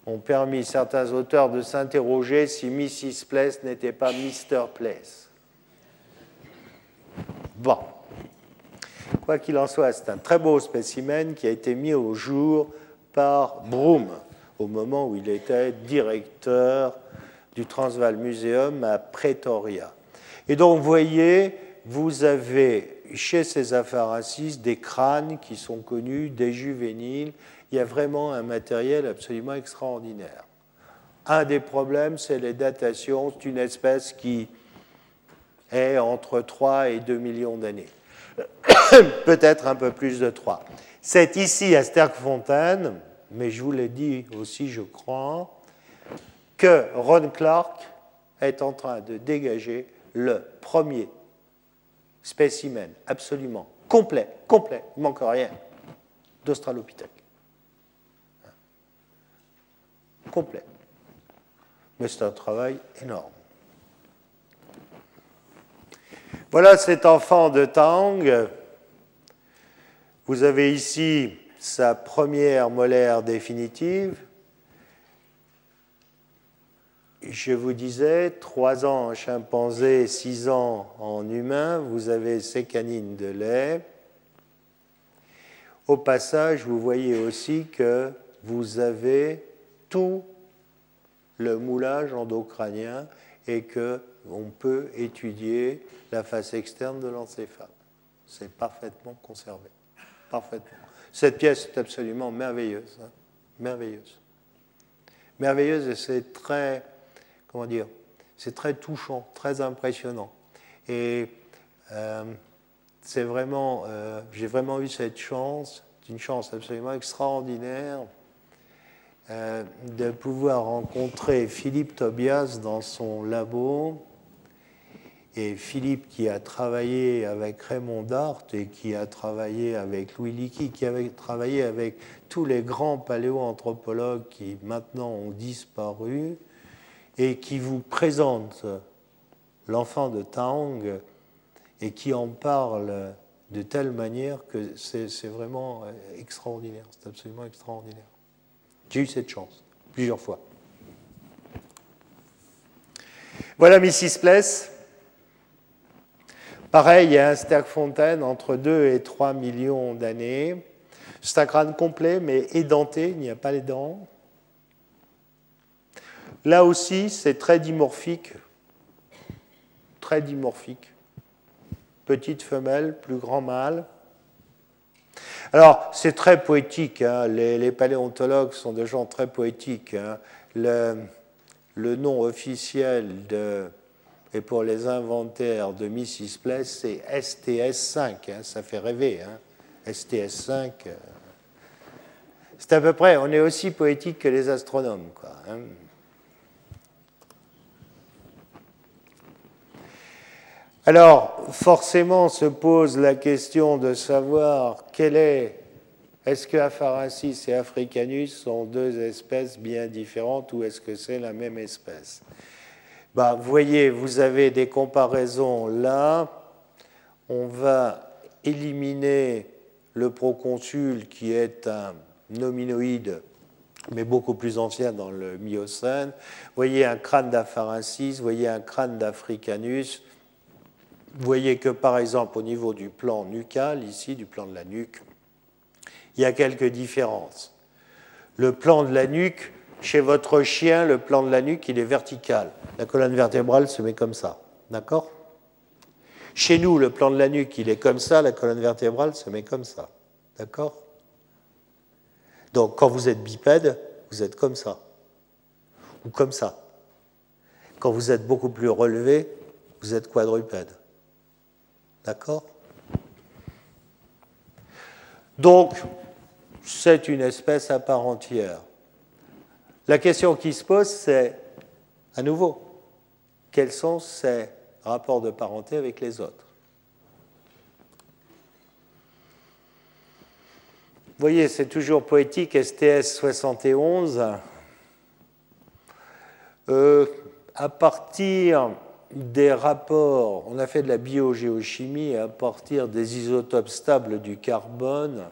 ont permis certains auteurs de s'interroger si Mrs. Place n'était pas Mr. Place. Bon. Quoi qu'il en soit, c'est un très beau spécimen qui a été mis au jour par Broom au moment où il était directeur du Transvaal Museum à Pretoria. Et donc, vous voyez, vous avez chez ces Apharasis des crânes qui sont connus, des juvéniles. Il y a vraiment un matériel absolument extraordinaire. Un des problèmes, c'est les datations. C'est une espèce qui est entre 3 et 2 millions d'années. Peut-être un peu plus de 3. C'est ici à Sterkfontein, mais je vous l'ai dit aussi, je crois, que Ron Clark est en train de dégager le premier spécimen absolument complet, complet, il manque rien, d'Australopithèque. Complet. Mais c'est un travail énorme. Voilà cet enfant de Tang. Vous avez ici sa première molaire définitive. Je vous disais, trois ans en chimpanzé, six ans en humain, vous avez ces canines de lait. Au passage, vous voyez aussi que vous avez tout le moulage endocrânien et qu'on peut étudier la face externe de l'encéphale. C'est parfaitement conservé. Parfaitement. Cette pièce est absolument merveilleuse. Hein. merveilleuse. Merveilleuse et c'est très, comment dire, c'est très touchant, très impressionnant. Et euh, c'est vraiment, euh, j'ai vraiment eu cette chance, une chance absolument extraordinaire euh, de pouvoir rencontrer Philippe Tobias dans son labo et Philippe, qui a travaillé avec Raymond Dart et qui a travaillé avec Louis Leakey, qui avait travaillé avec tous les grands paléoanthropologues qui maintenant ont disparu, et qui vous présente l'enfant de Tang et qui en parle de telle manière que c'est vraiment extraordinaire, c'est absolument extraordinaire. J'ai eu cette chance, plusieurs fois. Voilà Mrs. Place. Pareil, il y a un Sterkfontein entre 2 et 3 millions d'années. C'est un crâne complet, mais édenté, il n'y a pas les dents. Là aussi, c'est très dimorphique. Très dimorphique. Petite femelle, plus grand mâle. Alors, c'est très poétique. Hein. Les, paléontologues sont des gens très poétiques. Hein. Le, nom officiel de et pour les inventaires de Mrs. Place, c'est STS5. Hein, ça fait rêver. Hein. STS5. Euh. c'est à peu près, on est aussi poétique que les astronomes. Quoi, Alors, forcément se pose la question de savoir quelle est. Est-ce que Apharasis et Africanus sont deux espèces bien différentes ou est-ce que c'est la même espèce? Vous voyez, vous avez des comparaisons là. On va éliminer le proconsul qui est un nominoïde, mais beaucoup plus ancien dans le Miocène. Vous voyez un crâne d'Apharensis, vous voyez un crâne d'Africanus. Vous voyez que par exemple au niveau du plan nucal, ici, du plan de la nuque, il y a quelques différences. Le plan de la nuque, chez votre chien, le plan de la nuque, il est vertical. La colonne vertébrale se met comme ça. D'accord? Chez nous, le plan de la nuque, il est comme ça, la colonne vertébrale se met comme ça. D'accord? Donc, quand vous êtes bipède, vous êtes comme ça. Ou comme ça. Quand vous êtes beaucoup plus relevé, vous êtes quadrupède. D'accord? Donc, c'est une espèce à part entière. La question qui se pose, c'est, à nouveau, quels sont ces rapports de parenté avec les autres? Vous voyez, c'est toujours poétique, STS 71. Euh, à partir des rapports, on a fait de la biogéochimie à partir des isotopes stables du carbone.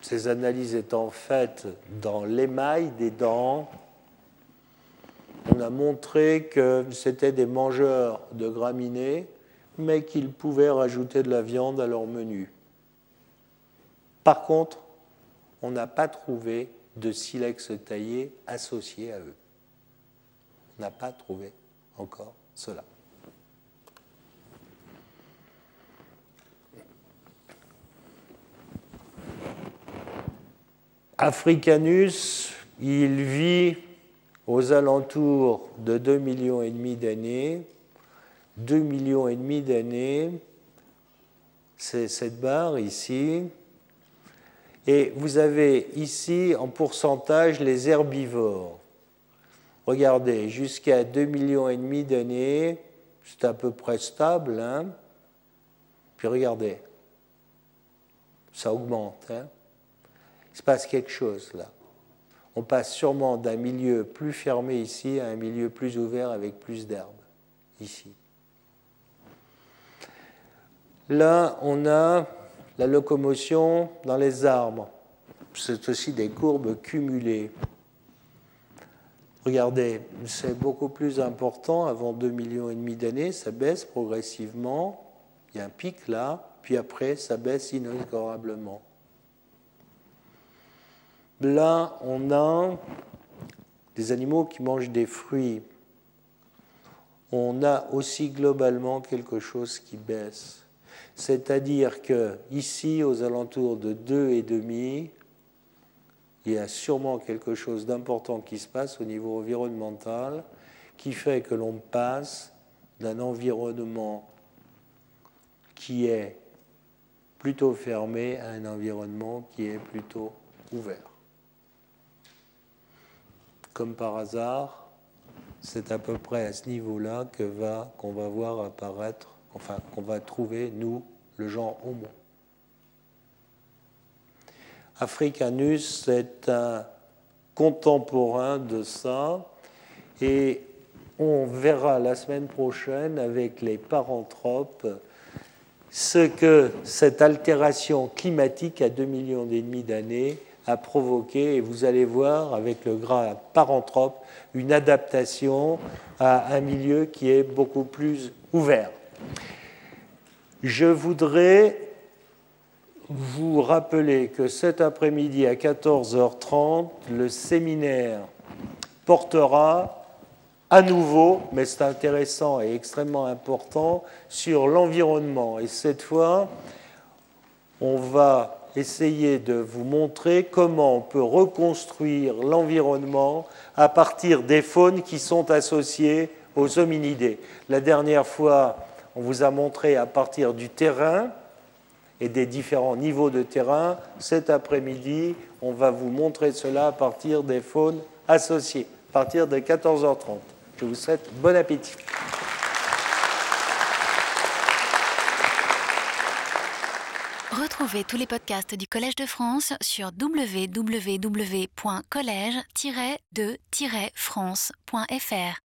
Ces analyses étant faites dans l'émail des dents, on a montré que c'était des mangeurs de graminées, mais qu'ils pouvaient rajouter de la viande à leur menu. Par contre, on n'a pas trouvé de silex taillé associé à eux. N'a pas trouvé encore cela. Africanus, il vit aux alentours de 2 millions et demi d'années. 2 millions et demi d'années, c'est cette barre ici. Et vous avez ici en pourcentage les herbivores. Regardez, jusqu'à 2 millions et demi d'années, c'est à peu près stable. Hein Puis regardez, ça augmente. Hein Il se passe quelque chose là. On passe sûrement d'un milieu plus fermé ici à un milieu plus ouvert avec plus d'herbes ici. Là, on a la locomotion dans les arbres. C'est aussi des courbes cumulées. Regardez, c'est beaucoup plus important avant 2 millions et demi d'années, ça baisse progressivement, il y a un pic là, puis après ça baisse inexorablement. Là, on a des animaux qui mangent des fruits. On a aussi globalement quelque chose qui baisse. C'est-à-dire que ici, aux alentours de 2,5, il y a sûrement quelque chose d'important qui se passe au niveau environnemental qui fait que l'on passe d'un environnement qui est plutôt fermé à un environnement qui est plutôt ouvert. Comme par hasard, c'est à peu près à ce niveau-là qu'on va voir apparaître enfin qu'on va trouver, nous, le genre Homo. Africanus, c'est un contemporain de ça, et on verra la semaine prochaine avec les paranthropes ce que cette altération climatique à 2 millions et demi d'années a provoqué, et vous allez voir avec le gras paranthrope une adaptation à un milieu qui est beaucoup plus ouvert. Je voudrais vous rappeler que cet après-midi à 14h30, le séminaire portera à nouveau, mais c'est intéressant et extrêmement important, sur l'environnement. Et cette fois, on va essayer de vous montrer comment on peut reconstruire l'environnement à partir des faunes qui sont associées aux hominidés. La dernière fois, on vous a montré à partir du terrain et des différents niveaux de terrain. Cet après-midi, on va vous montrer cela à partir des faunes associées, à partir de 14h30. Je vous souhaite bon appétit. Retrouvez tous les podcasts du Collège de France sur www.collège-de-france.fr.